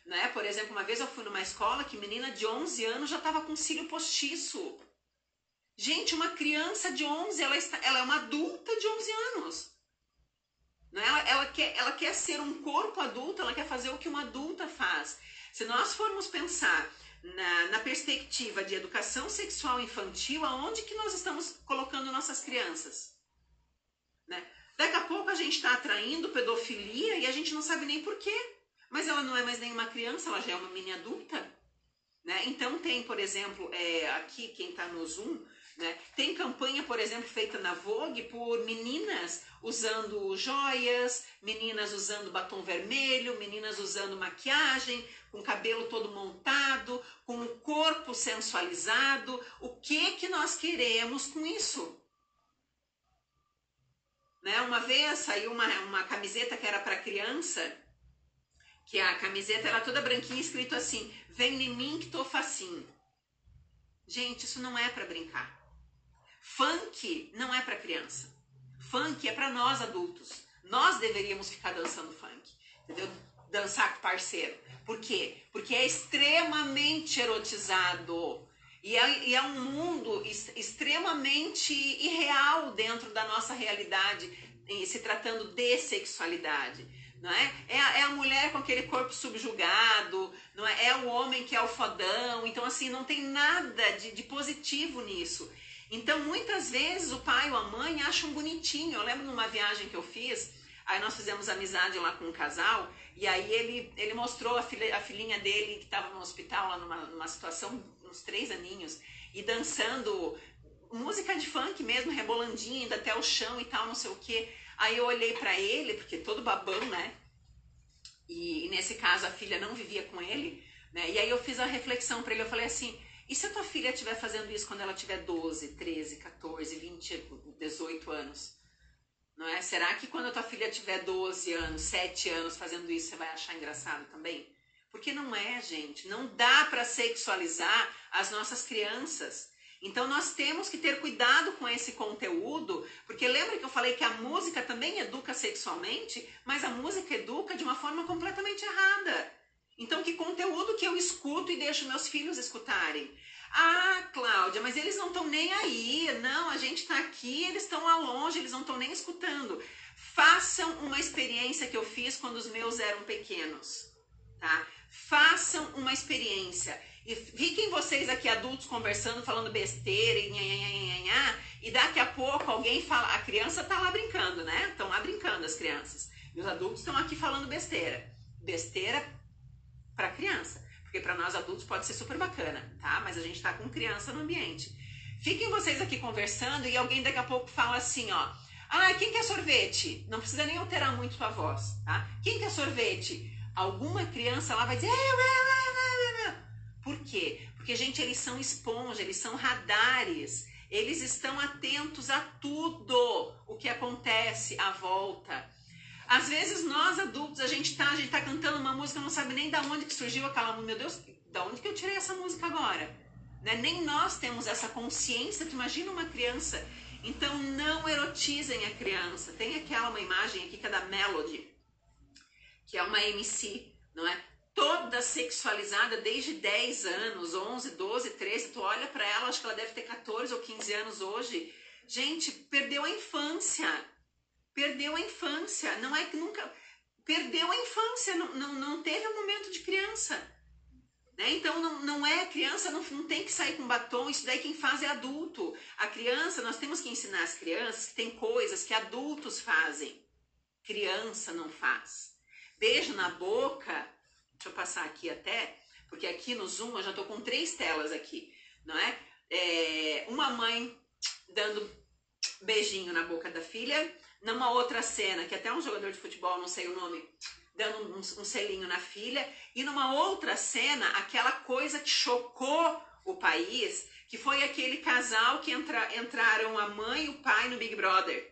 né? Por exemplo, uma vez eu fui numa escola que menina de 11 anos já tava com cílio postiço. Gente, uma criança de 11, ela, está, ela é uma adulta de 11 anos. Né? Ela, ela, quer, ela quer ser um corpo adulto, ela quer fazer o que uma adulta faz. Se nós formos pensar na, na perspectiva de educação sexual infantil, aonde que nós estamos colocando nossas crianças? Né? Daqui a pouco a gente está atraindo pedofilia e a gente não sabe nem por quê. Mas ela não é mais nenhuma criança, ela já é uma mini adulta. Né? Então tem, por exemplo, é, aqui quem está no Zoom, né? Tem campanha, por exemplo, feita na Vogue por meninas usando joias, meninas usando batom vermelho, meninas usando maquiagem, com cabelo todo montado, com o corpo sensualizado. O que que nós queremos com isso? Né? Uma vez saiu uma, uma camiseta que era para criança, que a camiseta era toda branquinha, escrito assim: "Vem em mim que tô facinho". Gente, isso não é para brincar. Funk não é para criança. Funk é para nós adultos. Nós deveríamos ficar dançando funk, entendeu? Dançar com parceiro. Por quê? Porque é extremamente erotizado. E é, e é um mundo extremamente irreal dentro da nossa realidade, se tratando de sexualidade. Não é? É, a, é a mulher com aquele corpo subjugado, não é? é o homem que é o fodão. Então, assim, não tem nada de, de positivo nisso. Então, muitas vezes o pai ou a mãe acham bonitinho. Eu lembro numa viagem que eu fiz, aí nós fizemos amizade lá com um casal, e aí ele, ele mostrou a, filha, a filhinha dele que estava no hospital, lá numa, numa situação, uns três aninhos, e dançando música de funk mesmo, rebolandinho, indo até o chão e tal, não sei o que. Aí eu olhei para ele, porque todo babão, né? E, e, nesse caso a filha não vivia com ele, né? E aí eu fiz a reflexão para ele, eu falei assim e se a tua filha estiver fazendo isso quando ela tiver 12, 13, 14, 20, 18 anos? Não é? Será que quando a tua filha tiver 12 anos, 7 anos fazendo isso, você vai achar engraçado também? Porque não é, gente. Não dá para sexualizar as nossas crianças. Então nós temos que ter cuidado com esse conteúdo, porque lembra que eu falei que a música também educa sexualmente, mas a música educa de uma forma completamente errada. Então, que conteúdo que eu escuto e deixo meus filhos escutarem? Ah, Cláudia, mas eles não estão nem aí. Não, a gente está aqui, eles estão lá longe, eles não estão nem escutando. Façam uma experiência que eu fiz quando os meus eram pequenos, tá? Façam uma experiência. E fiquem vocês aqui adultos conversando, falando besteira e nha, nha, nha, e daqui a pouco alguém fala, a criança tá lá brincando, né? Estão lá brincando as crianças. E os adultos estão aqui falando besteira. Besteira para criança. Porque para nós adultos pode ser super bacana, tá? Mas a gente tá com criança no ambiente. Fiquem vocês aqui conversando e alguém daqui a pouco fala assim, ó. Ah, quem quer sorvete? Não precisa nem alterar muito sua voz, tá? Quem quer sorvete? Alguma criança lá vai dizer, eu. Por quê? Porque Porque, gente, eles são esponja, eles são radares. Eles estão atentos a tudo o que acontece à volta. Às vezes nós adultos, a gente tá, a gente tá cantando uma música, não sabe nem da onde que surgiu aquela música. Meu Deus, da onde que eu tirei essa música agora? Né? Nem nós temos essa consciência. Tu imagina uma criança. Então não erotizem a criança. Tem aquela uma imagem aqui que é da Melody, que é uma MC, não é? Toda sexualizada desde 10 anos, 11, 12, 13. Tu olha para ela, acho que ela deve ter 14 ou 15 anos hoje. Gente, perdeu a infância. Perdeu a infância. Não é que nunca. Perdeu a infância. Não, não, não teve um momento de criança. Né? Então não, não é criança, não, não tem que sair com batom, isso daí quem faz é adulto. A criança, nós temos que ensinar as crianças que tem coisas que adultos fazem. Criança não faz. Beijo na boca, deixa eu passar aqui até, porque aqui no Zoom eu já tô com três telas aqui, não é? é uma mãe dando beijinho na boca da filha, numa outra cena, que até um jogador de futebol, não sei o nome, dando um, um selinho na filha, e numa outra cena, aquela coisa que chocou o país, que foi aquele casal que entra, entraram a mãe e o pai no Big Brother.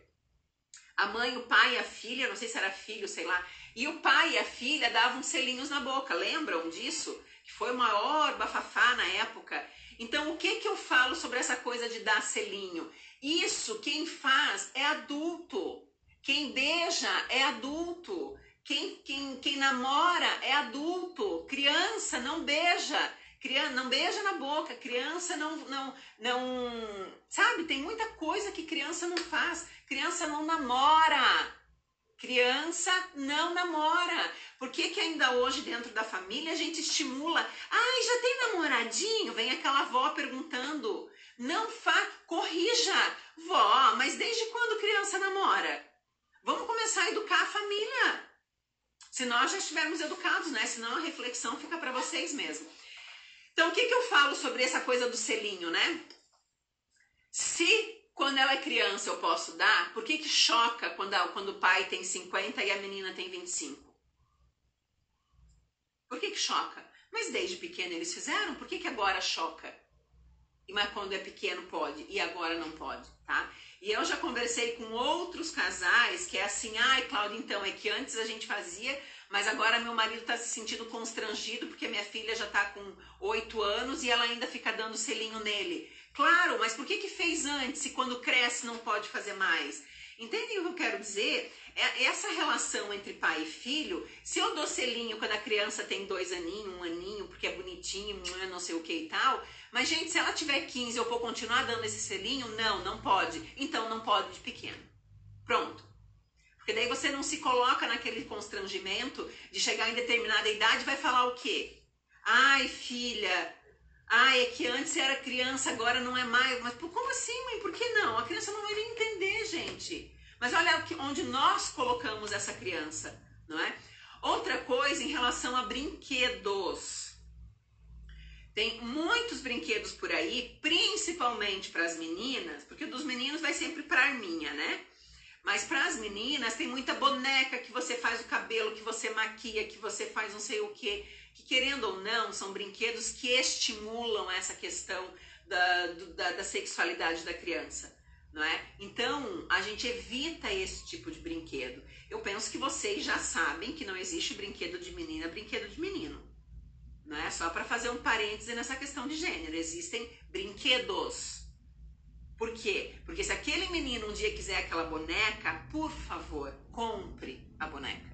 A mãe, o pai e a filha, não sei se era filho, sei lá, e o pai e a filha davam selinhos na boca, lembram disso? Que foi o maior bafafá na época. Então, o que que eu falo sobre essa coisa de dar selinho? Isso quem faz é adulto. Quem beija é adulto. Quem, quem, quem namora é adulto, criança não beija, criança não beija na boca, criança não, não, não, sabe? Tem muita coisa que criança não faz, criança não namora. Criança não namora. Por que, que ainda hoje dentro da família a gente estimula? Ai, já tem namoradinho? Vem aquela avó perguntando. Não fa, corrija. Vó, mas desde quando criança namora? Vamos começar a educar a família. Se nós já estivermos educados, né? Senão a reflexão fica para vocês mesmo. Então, o que, que eu falo sobre essa coisa do selinho, né? Se quando ela é criança eu posso dar, por que, que choca quando, a, quando o pai tem 50 e a menina tem 25? Por que, que choca? Mas desde pequeno eles fizeram, por que, que agora choca? Mas quando é pequeno pode e agora não pode, tá? E eu já conversei com outros casais que é assim, ai, Cláudia, então é que antes a gente fazia, mas agora meu marido está se sentindo constrangido porque minha filha já está com oito anos e ela ainda fica dando selinho nele. Claro, mas por que que fez antes e quando cresce não pode fazer mais? Entendem o que eu quero dizer? É essa relação entre pai e filho, se eu dou selinho quando a criança tem dois aninhos, um aninho, porque é bonitinho, não sei o que e tal, mas, gente, se ela tiver 15 eu vou continuar dando esse selinho? Não, não pode. Então não pode de pequeno. Pronto. Porque daí você não se coloca naquele constrangimento de chegar em determinada idade e vai falar o quê? Ai, filha, ai, é que antes era criança, agora não é mais. Mas como assim, mãe? Por que não? A criança não vai entender, gente. Mas olha onde nós colocamos essa criança, não é? Outra coisa em relação a brinquedos. Tem muitos brinquedos por aí, principalmente para as meninas, porque dos meninos vai sempre para a arminha, né? Mas para as meninas tem muita boneca que você faz o cabelo, que você maquia, que você faz não sei o que, que querendo ou não são brinquedos que estimulam essa questão da, da, da sexualidade da criança, não é? Então a gente evita esse tipo de brinquedo. Eu penso que vocês já sabem que não existe brinquedo de menina, brinquedo de menino né? Só para fazer um parêntese nessa questão de gênero, existem brinquedos. Por quê? Porque se aquele menino um dia quiser aquela boneca, por favor, compre a boneca.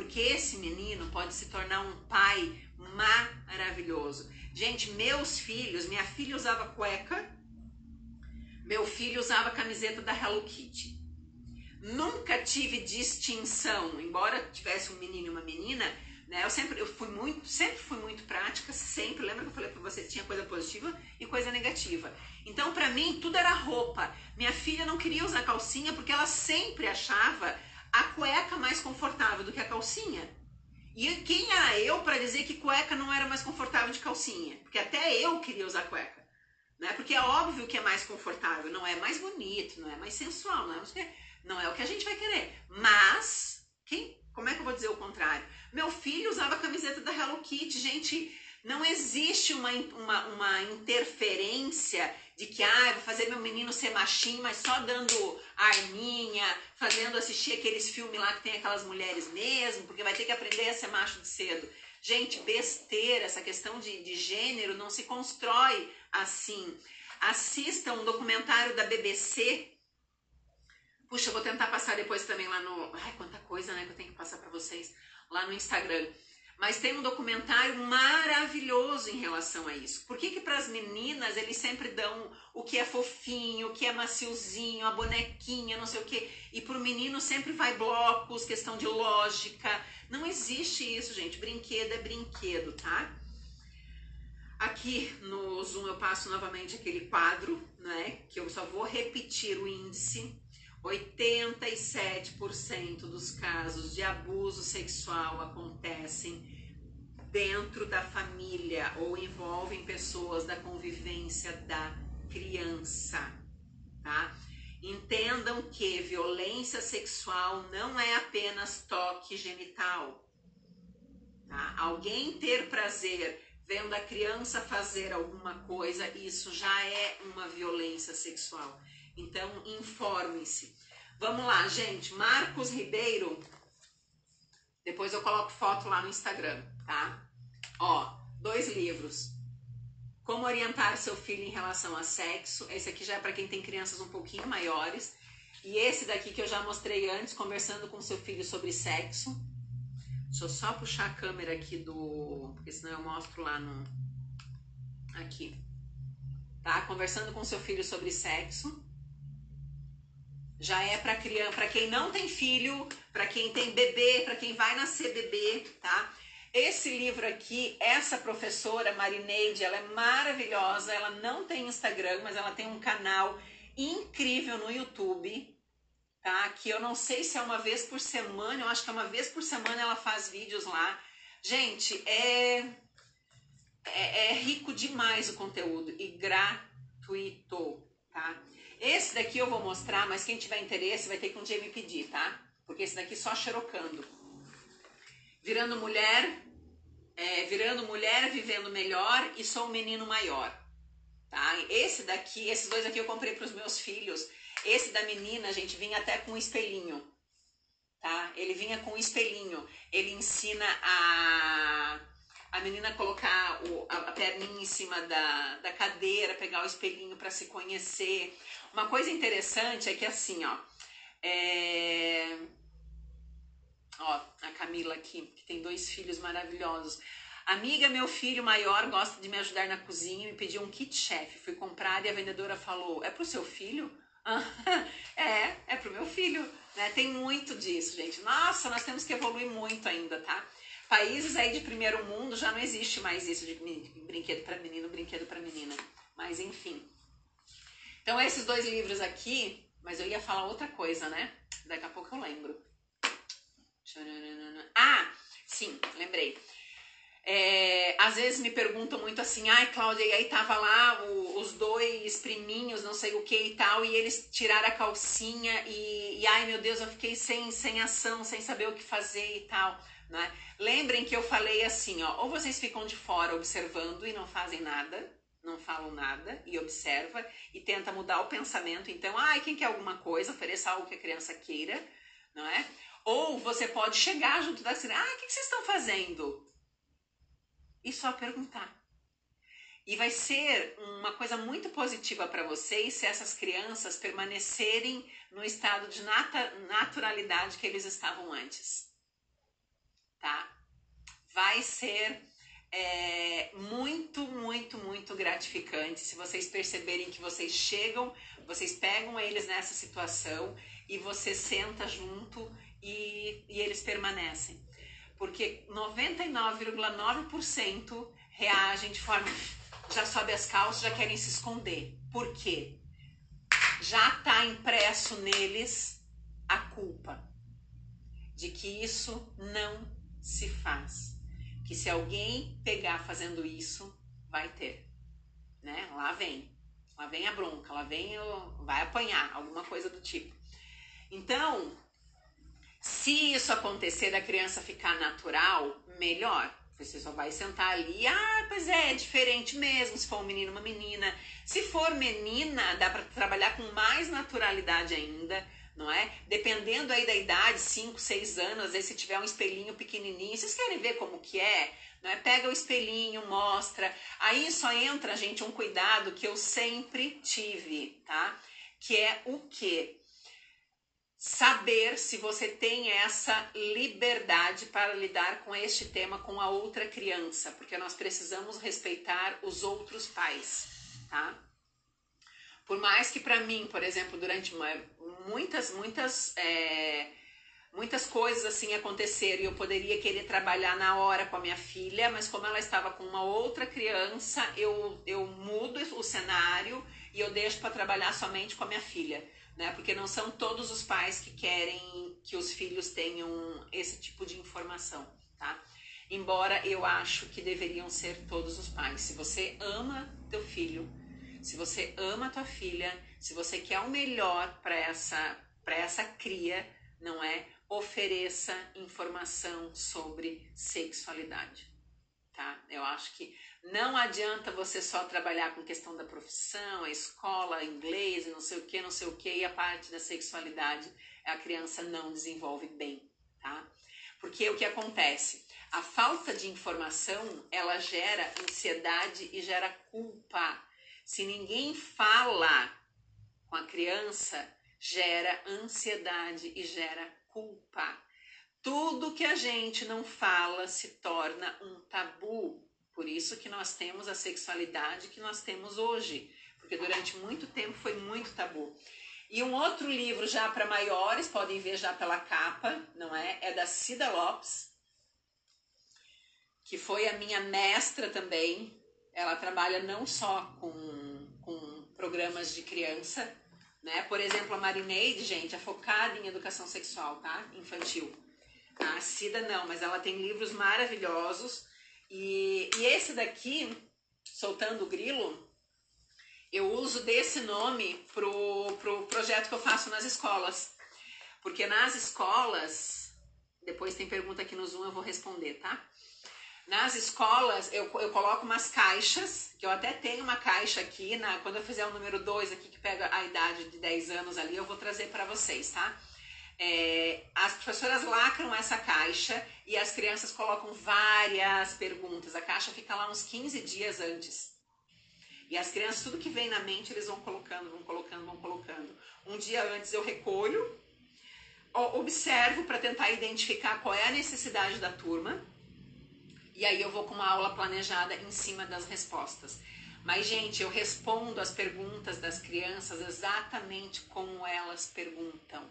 Porque esse menino pode se tornar um pai maravilhoso. Gente, meus filhos, minha filha usava cueca, meu filho usava camiseta da Hello Kitty. Nunca tive distinção, embora tivesse um menino e uma menina, né? Eu sempre eu fui muito, sempre fui muito prática, sempre. Lembra que eu falei para você tinha coisa positiva e coisa negativa. Então, para mim, tudo era roupa. Minha filha não queria usar calcinha porque ela sempre achava a cueca mais confortável do que a calcinha. E quem era eu para dizer que cueca não era mais confortável de calcinha? Porque até eu queria usar cueca. Né? Porque é óbvio que é mais confortável, não é mais bonito, não é mais sensual, não é, não é o que a gente vai querer. Mas, quem, como é que eu vou dizer o contrário? Meu filho usava a camiseta da Hello Kitty, gente. Não existe uma, uma, uma interferência de que, ah, vou fazer meu menino ser machinho, mas só dando arminha, fazendo assistir aqueles filmes lá que tem aquelas mulheres mesmo, porque vai ter que aprender a ser macho de cedo. Gente, besteira, essa questão de, de gênero não se constrói assim. Assistam um documentário da BBC. Puxa, eu vou tentar passar depois também lá no. Ai, quanta coisa, né, que eu tenho que passar para vocês lá no Instagram. Mas tem um documentário maravilhoso em relação a isso. Por que que para as meninas eles sempre dão o que é fofinho, o que é maciozinho, a bonequinha, não sei o quê, e para o menino sempre vai blocos, questão de lógica. Não existe isso, gente. Brinquedo é brinquedo, tá? Aqui no Zoom eu passo novamente aquele quadro, né? Que eu só vou repetir o índice 87% dos casos de abuso sexual acontecem dentro da família ou envolvem pessoas da convivência da criança, tá? Entendam que violência sexual não é apenas toque genital. Tá? Alguém ter prazer vendo a criança fazer alguma coisa, isso já é uma violência sexual. Então, informe-se. Vamos lá, gente. Marcos Ribeiro. Depois eu coloco foto lá no Instagram, tá? Ó, dois livros. Como orientar seu filho em relação a sexo. Esse aqui já é para quem tem crianças um pouquinho maiores. E esse daqui que eu já mostrei antes, conversando com seu filho sobre sexo. Deixa eu só puxar a câmera aqui do. Porque senão eu mostro lá no. Aqui. Tá? Conversando com seu filho sobre sexo já é para criança, para quem não tem filho, para quem tem bebê, para quem vai nascer bebê, tá? Esse livro aqui, essa professora Marineide, ela é maravilhosa, ela não tem Instagram, mas ela tem um canal incrível no YouTube, tá? Que eu não sei se é uma vez por semana, eu acho que é uma vez por semana ela faz vídeos lá. Gente, é, é, é rico demais o conteúdo e gratuito, tá? Esse daqui eu vou mostrar, mas quem tiver interesse vai ter que um dia me pedir, tá? Porque esse daqui só xerocando. Virando mulher, é, virando mulher, vivendo melhor e sou um menino maior. Tá? Esse daqui, esses dois aqui eu comprei para os meus filhos. Esse da menina, gente, vinha até com um espelhinho. Tá? Ele vinha com um espelhinho. Ele ensina a a menina colocar o, a, a perninha em cima da, da cadeira, pegar o espelhinho para se conhecer. Uma coisa interessante é que assim, ó, é... ó, a Camila aqui, que tem dois filhos maravilhosos. Amiga, meu filho maior gosta de me ajudar na cozinha e me pediu um kit chef. Fui comprar e a vendedora falou: "É pro seu filho?" é, é pro meu filho, né? Tem muito disso, gente. Nossa, nós temos que evoluir muito ainda, tá? Países aí de primeiro mundo já não existe mais isso de brinquedo para menino, brinquedo para menina. Mas enfim. Então, esses dois livros aqui, mas eu ia falar outra coisa, né? Daqui a pouco eu lembro. Ah, sim, lembrei. É, às vezes me perguntam muito assim, ai Cláudia, e aí tava lá o, os dois priminhos, não sei o que e tal, e eles tiraram a calcinha e, e, ai meu Deus, eu fiquei sem, sem ação, sem saber o que fazer e tal, né? Lembrem que eu falei assim, ó, ou vocês ficam de fora observando e não fazem nada, não falam nada e observa e tenta mudar o pensamento. Então, ai, quem quer alguma coisa, ofereça algo que a criança queira, não é? Ou você pode chegar junto da criança, ah, o que vocês estão fazendo? E só perguntar. E vai ser uma coisa muito positiva para vocês se essas crianças permanecerem no estado de nata, naturalidade que eles estavam antes. Tá? Vai ser é muito, muito, muito gratificante se vocês perceberem que vocês chegam, vocês pegam eles nessa situação e você senta junto e, e eles permanecem. Porque 99,9% reagem de forma. já sobe as calças, já querem se esconder. Por quê? Já está impresso neles a culpa de que isso não se faz que se alguém pegar fazendo isso, vai ter, né? Lá vem, lá vem a bronca, lá vem o, vai apanhar, alguma coisa do tipo. Então, se isso acontecer da criança ficar natural, melhor. Você só vai sentar ali, ah, pois é, é diferente mesmo, se for um menino, uma menina. Se for menina, dá para trabalhar com mais naturalidade ainda, não é? Dependendo aí da idade, 5, 6 anos, vezes se tiver um espelhinho pequenininho, vocês querem ver como que é? Não é? Pega o espelhinho, mostra. Aí só entra, gente, um cuidado que eu sempre tive, tá? Que é o quê? saber se você tem essa liberdade para lidar com este tema com a outra criança, porque nós precisamos respeitar os outros pais, tá? Por mais que para mim, por exemplo, durante uma, muitas, muitas, é, muitas coisas assim aconteceram e eu poderia querer trabalhar na hora com a minha filha, mas como ela estava com uma outra criança, eu, eu mudo o cenário e eu deixo para trabalhar somente com a minha filha né? Porque não são todos os pais que querem que os filhos tenham esse tipo de informação, tá? Embora eu acho que deveriam ser todos os pais. Se você ama teu filho, se você ama tua filha, se você quer o melhor para essa para essa cria, não é? Ofereça informação sobre sexualidade, tá? Eu acho que não adianta você só trabalhar com questão da profissão, a escola, inglês, não sei o que, não sei o que, e a parte da sexualidade a criança não desenvolve bem, tá? Porque o que acontece? A falta de informação, ela gera ansiedade e gera culpa. Se ninguém fala com a criança, gera ansiedade e gera culpa. Tudo que a gente não fala se torna um tabu. Por isso que nós temos a sexualidade que nós temos hoje, porque durante muito tempo foi muito tabu. E um outro livro já para maiores, podem ver já pela capa, não é? É da Cida Lopes, que foi a minha mestra também. Ela trabalha não só com, com programas de criança, né? Por exemplo, a Marineide, gente, é focada em educação sexual, tá? Infantil. A Cida não, mas ela tem livros maravilhosos e, e esse daqui, Soltando o Grilo, eu uso desse nome pro, pro projeto que eu faço nas escolas. Porque nas escolas, depois tem pergunta aqui no Zoom, eu vou responder, tá? Nas escolas, eu, eu coloco umas caixas, que eu até tenho uma caixa aqui, na, quando eu fizer o número 2 aqui, que pega a idade de 10 anos ali, eu vou trazer para vocês, tá? É, as professoras lacram essa caixa e as crianças colocam várias perguntas. A caixa fica lá uns 15 dias antes. E as crianças, tudo que vem na mente, eles vão colocando, vão colocando, vão colocando. Um dia antes eu recolho, observo para tentar identificar qual é a necessidade da turma. E aí eu vou com uma aula planejada em cima das respostas. Mas, gente, eu respondo as perguntas das crianças exatamente como elas perguntam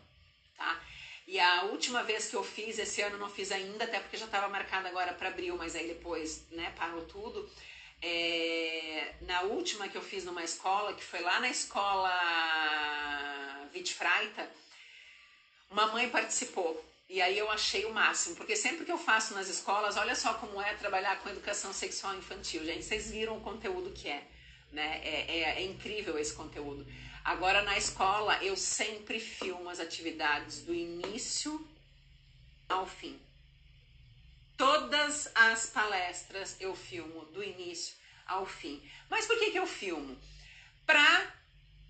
tá? E a última vez que eu fiz, esse ano não fiz ainda, até porque já estava marcado agora para abril, mas aí depois, né, parou tudo. É, na última que eu fiz numa escola, que foi lá na escola Vitfreita, uma mãe participou. E aí eu achei o máximo, porque sempre que eu faço nas escolas, olha só como é trabalhar com educação sexual infantil, gente. Vocês viram o conteúdo que é, né? É, é, é incrível esse conteúdo. Agora na escola eu sempre filmo as atividades do início ao fim. Todas as palestras eu filmo do início ao fim. Mas por que, que eu filmo? Pra,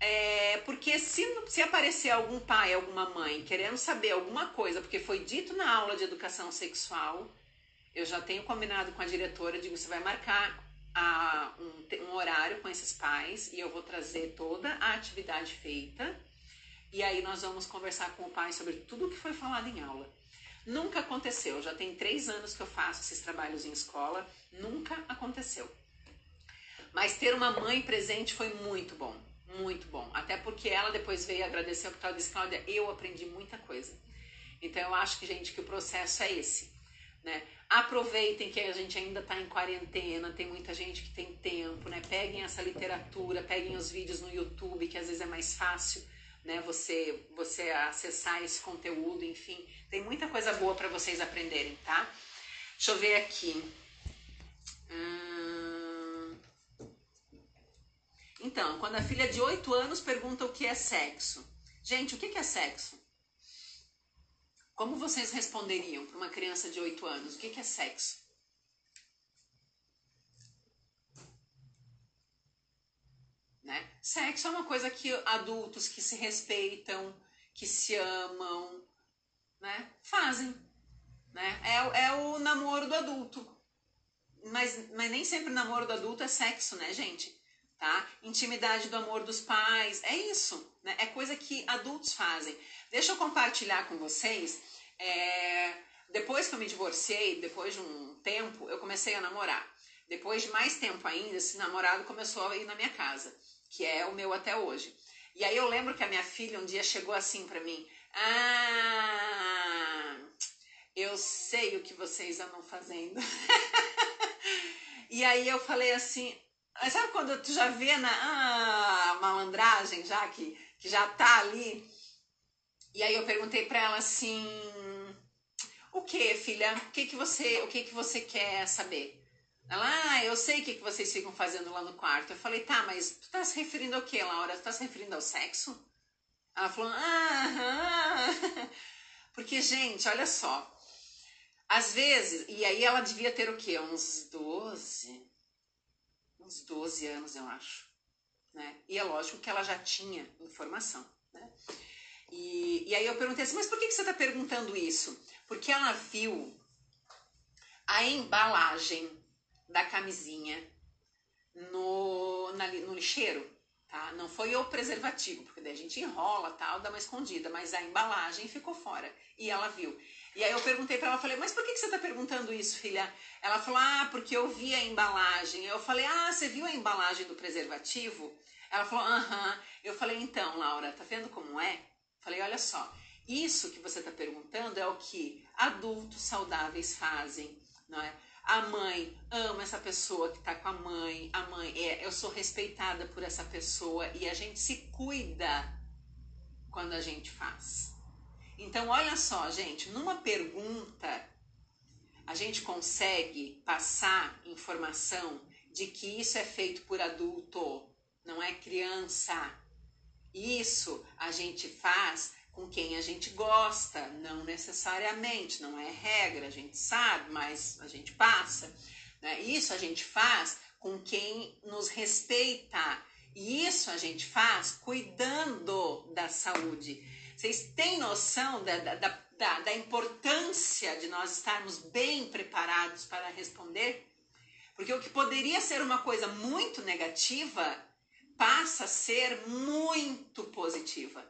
é, porque se, se aparecer algum pai, alguma mãe querendo saber alguma coisa, porque foi dito na aula de educação sexual, eu já tenho combinado com a diretora, digo, você vai marcar a, um, um horário com esses pais e eu vou trazer toda a atividade feita e aí nós vamos conversar com o pai sobre tudo o que foi falado em aula. Nunca aconteceu, já tem três anos que eu faço esses trabalhos em escola, nunca aconteceu. Mas ter uma mãe presente foi muito bom, muito bom. Até porque ela depois veio agradecer porque ela disse, Cláudia, eu aprendi muita coisa. Então eu acho que, gente, que o processo é esse. Né? Aproveitem que a gente ainda está em quarentena, tem muita gente que tem tempo, né? Peguem essa literatura, peguem os vídeos no YouTube, que às vezes é mais fácil, né? Você, você acessar esse conteúdo, enfim, tem muita coisa boa para vocês aprenderem, tá? Deixa eu ver aqui. Hum... Então, quando a filha de 8 anos pergunta o que é sexo. Gente, o que é sexo? Como vocês responderiam para uma criança de 8 anos? O que é sexo? Né? Sexo é uma coisa que adultos que se respeitam, que se amam, né? fazem. Né? É, é o namoro do adulto. Mas, mas nem sempre o namoro do adulto é sexo, né, gente? Tá? Intimidade do amor dos pais, é isso. Né? É coisa que adultos fazem. Deixa eu compartilhar com vocês. É, depois que eu me divorciei, depois de um tempo, eu comecei a namorar. Depois de mais tempo ainda, esse namorado começou a ir na minha casa, que é o meu até hoje. E aí eu lembro que a minha filha um dia chegou assim para mim: Ah, eu sei o que vocês andam fazendo. e aí eu falei assim: Sabe quando tu já vê na ah, malandragem, já que, que já tá ali? E aí eu perguntei para ela assim: O que, filha? O que que você, o que que você quer saber? Ela, ah, eu sei o que, que vocês ficam fazendo lá no quarto. Eu falei, tá, mas tu tá se referindo ao que, Laura? Tu tá se referindo ao sexo? Ela falou, ah, porque, gente, olha só. Às vezes, e aí ela devia ter o quê? Uns 12? Uns 12 anos, eu acho. Né? E é lógico que ela já tinha informação. Né? E, e aí eu perguntei assim, mas por que, que você está perguntando isso? Porque ela viu a embalagem da camisinha no, na, no lixeiro, tá? Não foi o preservativo, porque daí a gente enrola tal, dá uma escondida, mas a embalagem ficou fora e ela viu. E aí eu perguntei para ela, falei, mas por que, que você está perguntando isso, filha? Ela falou, ah, porque eu vi a embalagem. Eu falei, ah, você viu a embalagem do preservativo? Ela falou, aham. Eu falei, então, Laura, tá vendo como é? Falei, olha só, isso que você está perguntando é o que adultos saudáveis fazem, não é? A mãe ama essa pessoa que está com a mãe, a mãe é, eu sou respeitada por essa pessoa e a gente se cuida quando a gente faz. Então, olha só, gente, numa pergunta a gente consegue passar informação de que isso é feito por adulto, não é criança. Isso a gente faz com quem a gente gosta, não necessariamente, não é regra, a gente sabe, mas a gente passa. Né? Isso a gente faz com quem nos respeita. E isso a gente faz cuidando da saúde. Vocês têm noção da, da, da, da importância de nós estarmos bem preparados para responder? Porque o que poderia ser uma coisa muito negativa passa a ser muito positiva.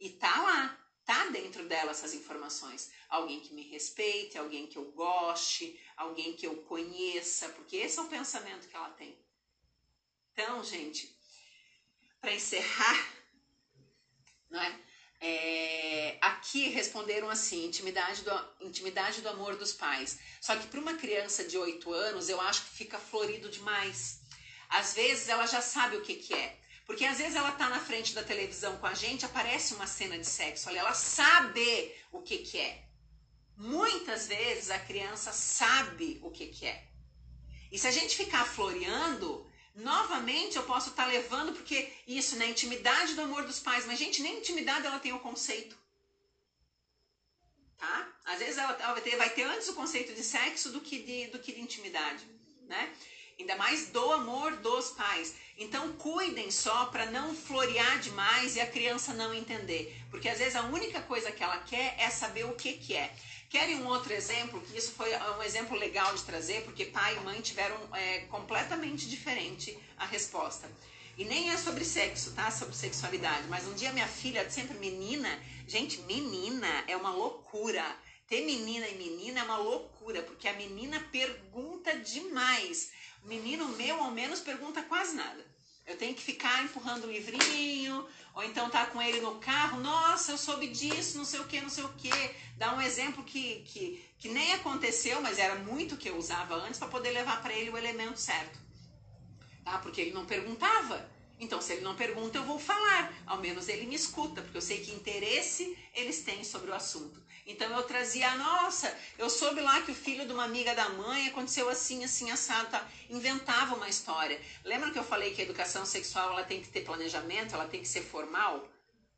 E tá lá, tá dentro dela essas informações. Alguém que me respeite, alguém que eu goste, alguém que eu conheça, porque esse é o pensamento que ela tem. Então, gente, para encerrar, não é? É, aqui responderam assim: intimidade do, intimidade do amor dos pais. Só que para uma criança de 8 anos, eu acho que fica florido demais. Às vezes ela já sabe o que, que é. Porque às vezes ela tá na frente da televisão com a gente, aparece uma cena de sexo ali, ela sabe o que que é. Muitas vezes a criança sabe o que que é. E se a gente ficar floreando, novamente eu posso estar tá levando, porque isso, na né, intimidade do amor dos pais, mas gente, nem intimidade ela tem o conceito. Tá? Às vezes ela vai ter, vai ter antes o conceito de sexo do que de, do que de intimidade, né? Ainda mais do amor dos pais. Então cuidem só para não florear demais e a criança não entender, porque às vezes a única coisa que ela quer é saber o que que é. Querem um outro exemplo? Que isso foi um exemplo legal de trazer, porque pai e mãe tiveram é, completamente diferente a resposta. E nem é sobre sexo, tá? Sobre sexualidade. Mas um dia minha filha, sempre menina, gente, menina é uma loucura. Ter menina e menina é uma loucura, porque a menina pergunta demais. O menino meu, ao menos, pergunta quase nada. Eu tenho que ficar empurrando o livrinho, ou então tá com ele no carro, nossa, eu soube disso, não sei o que, não sei o que. Dá um exemplo que, que, que nem aconteceu, mas era muito que eu usava antes para poder levar para ele o elemento certo. Tá? Porque ele não perguntava. Então, se ele não pergunta, eu vou falar. Ao menos ele me escuta, porque eu sei que interesse eles têm sobre o assunto. Então eu trazia, nossa, eu soube lá que o filho de uma amiga da mãe aconteceu assim, assim, assado, tá? inventava uma história. Lembra que eu falei que a educação sexual ela tem que ter planejamento, ela tem que ser formal?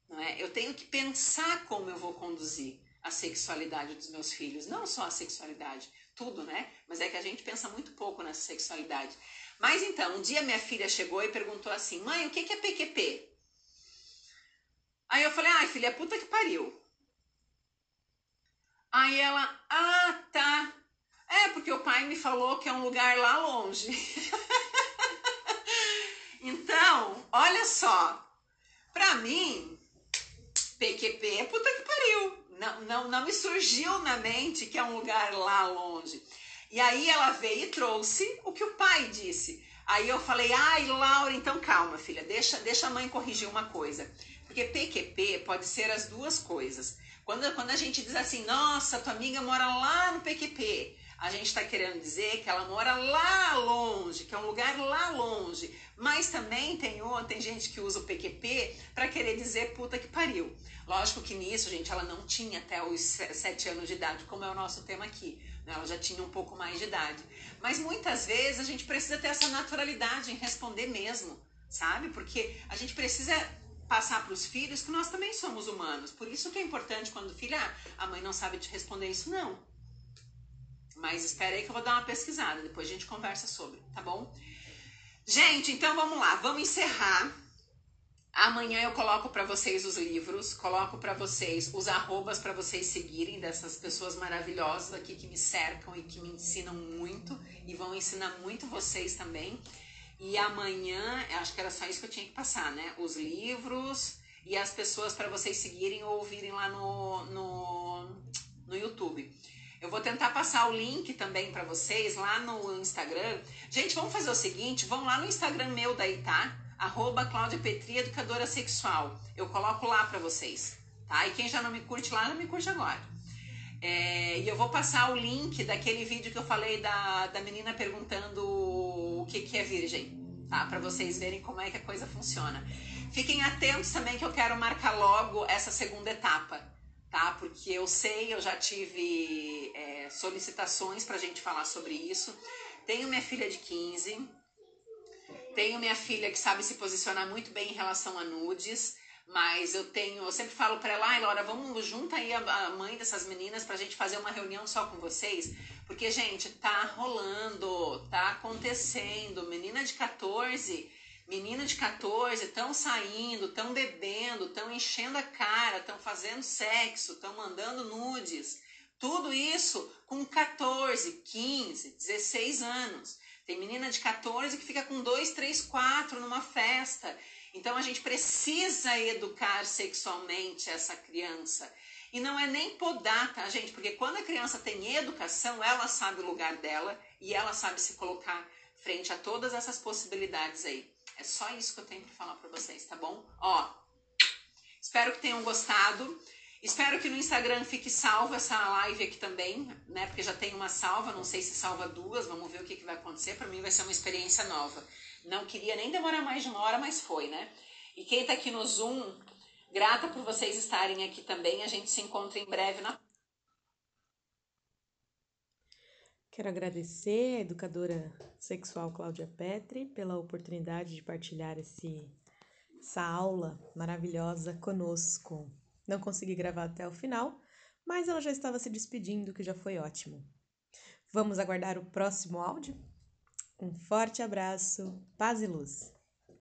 Não é? Eu tenho que pensar como eu vou conduzir a sexualidade dos meus filhos, não só a sexualidade, tudo, né? Mas é que a gente pensa muito pouco nessa sexualidade. Mas então, um dia minha filha chegou e perguntou assim: mãe, o que é PQP? Aí eu falei: ai, filha, puta que pariu. Aí ela: ah, tá. É, porque o pai me falou que é um lugar lá longe. então, olha só. Pra mim, PQP é puta que pariu. Não, não, não me surgiu na mente que é um lugar lá longe. E aí ela veio e trouxe o que o pai disse. Aí eu falei, ai, Laura, então calma, filha, deixa, deixa a mãe corrigir uma coisa. Porque PQP pode ser as duas coisas. Quando, quando a gente diz assim, nossa, tua amiga mora lá no PQP, a gente está querendo dizer que ela mora lá longe, que é um lugar lá longe. Mas também tem, tem gente que usa o PQP para querer dizer puta que pariu. Lógico que nisso, gente, ela não tinha até os sete anos de idade, como é o nosso tema aqui. Né? Ela já tinha um pouco mais de idade. Mas muitas vezes a gente precisa ter essa naturalidade em responder mesmo, sabe? Porque a gente precisa passar para os filhos que nós também somos humanos. Por isso que é importante quando o filho, ah, a mãe não sabe te responder isso, não. Mas espera aí que eu vou dar uma pesquisada, depois a gente conversa sobre, tá bom? Gente, então vamos lá, vamos encerrar. Amanhã eu coloco para vocês os livros, coloco para vocês os arrobas para vocês seguirem dessas pessoas maravilhosas aqui que me cercam e que me ensinam muito e vão ensinar muito vocês também. E amanhã, acho que era só isso que eu tinha que passar, né? Os livros e as pessoas para vocês seguirem ou ouvirem lá no, no, no YouTube. Eu vou tentar passar o link também para vocês lá no Instagram. Gente, vamos fazer o seguinte, vão lá no Instagram meu daí, tá? Arroba Cláudia Petri, educadora sexual. Eu coloco lá para vocês, tá? E quem já não me curte lá, não me curte agora. É, e eu vou passar o link daquele vídeo que eu falei da, da menina perguntando o que, que é virgem, tá? Para vocês verem como é que a coisa funciona. Fiquem atentos também que eu quero marcar logo essa segunda etapa tá? Porque eu sei, eu já tive é, solicitações para a gente falar sobre isso. Tenho minha filha de 15, tenho minha filha que sabe se posicionar muito bem em relação a nudes, mas eu tenho, eu sempre falo para ela, ai Laura, vamos juntar aí a, a mãe dessas meninas pra gente fazer uma reunião só com vocês, porque gente, tá rolando, tá acontecendo, menina de 14 Menina de 14 estão saindo, estão bebendo, estão enchendo a cara, estão fazendo sexo, estão mandando nudes. Tudo isso com 14, 15, 16 anos. Tem menina de 14 que fica com 2, 3, 4 numa festa. Então a gente precisa educar sexualmente essa criança. E não é nem podar, tá, gente? Porque quando a criança tem educação, ela sabe o lugar dela e ela sabe se colocar frente a todas essas possibilidades aí. É só isso que eu tenho para falar para vocês, tá bom? Ó, espero que tenham gostado. Espero que no Instagram fique salva essa live aqui também, né? Porque já tem uma salva, não sei se salva duas, vamos ver o que, que vai acontecer. Para mim vai ser uma experiência nova. Não queria nem demorar mais de uma hora, mas foi, né? E quem tá aqui no Zoom, grata por vocês estarem aqui também. A gente se encontra em breve na Quero agradecer a educadora sexual Cláudia Petri pela oportunidade de partilhar esse, essa aula maravilhosa conosco. Não consegui gravar até o final, mas ela já estava se despedindo, que já foi ótimo. Vamos aguardar o próximo áudio? Um forte abraço, paz e luz!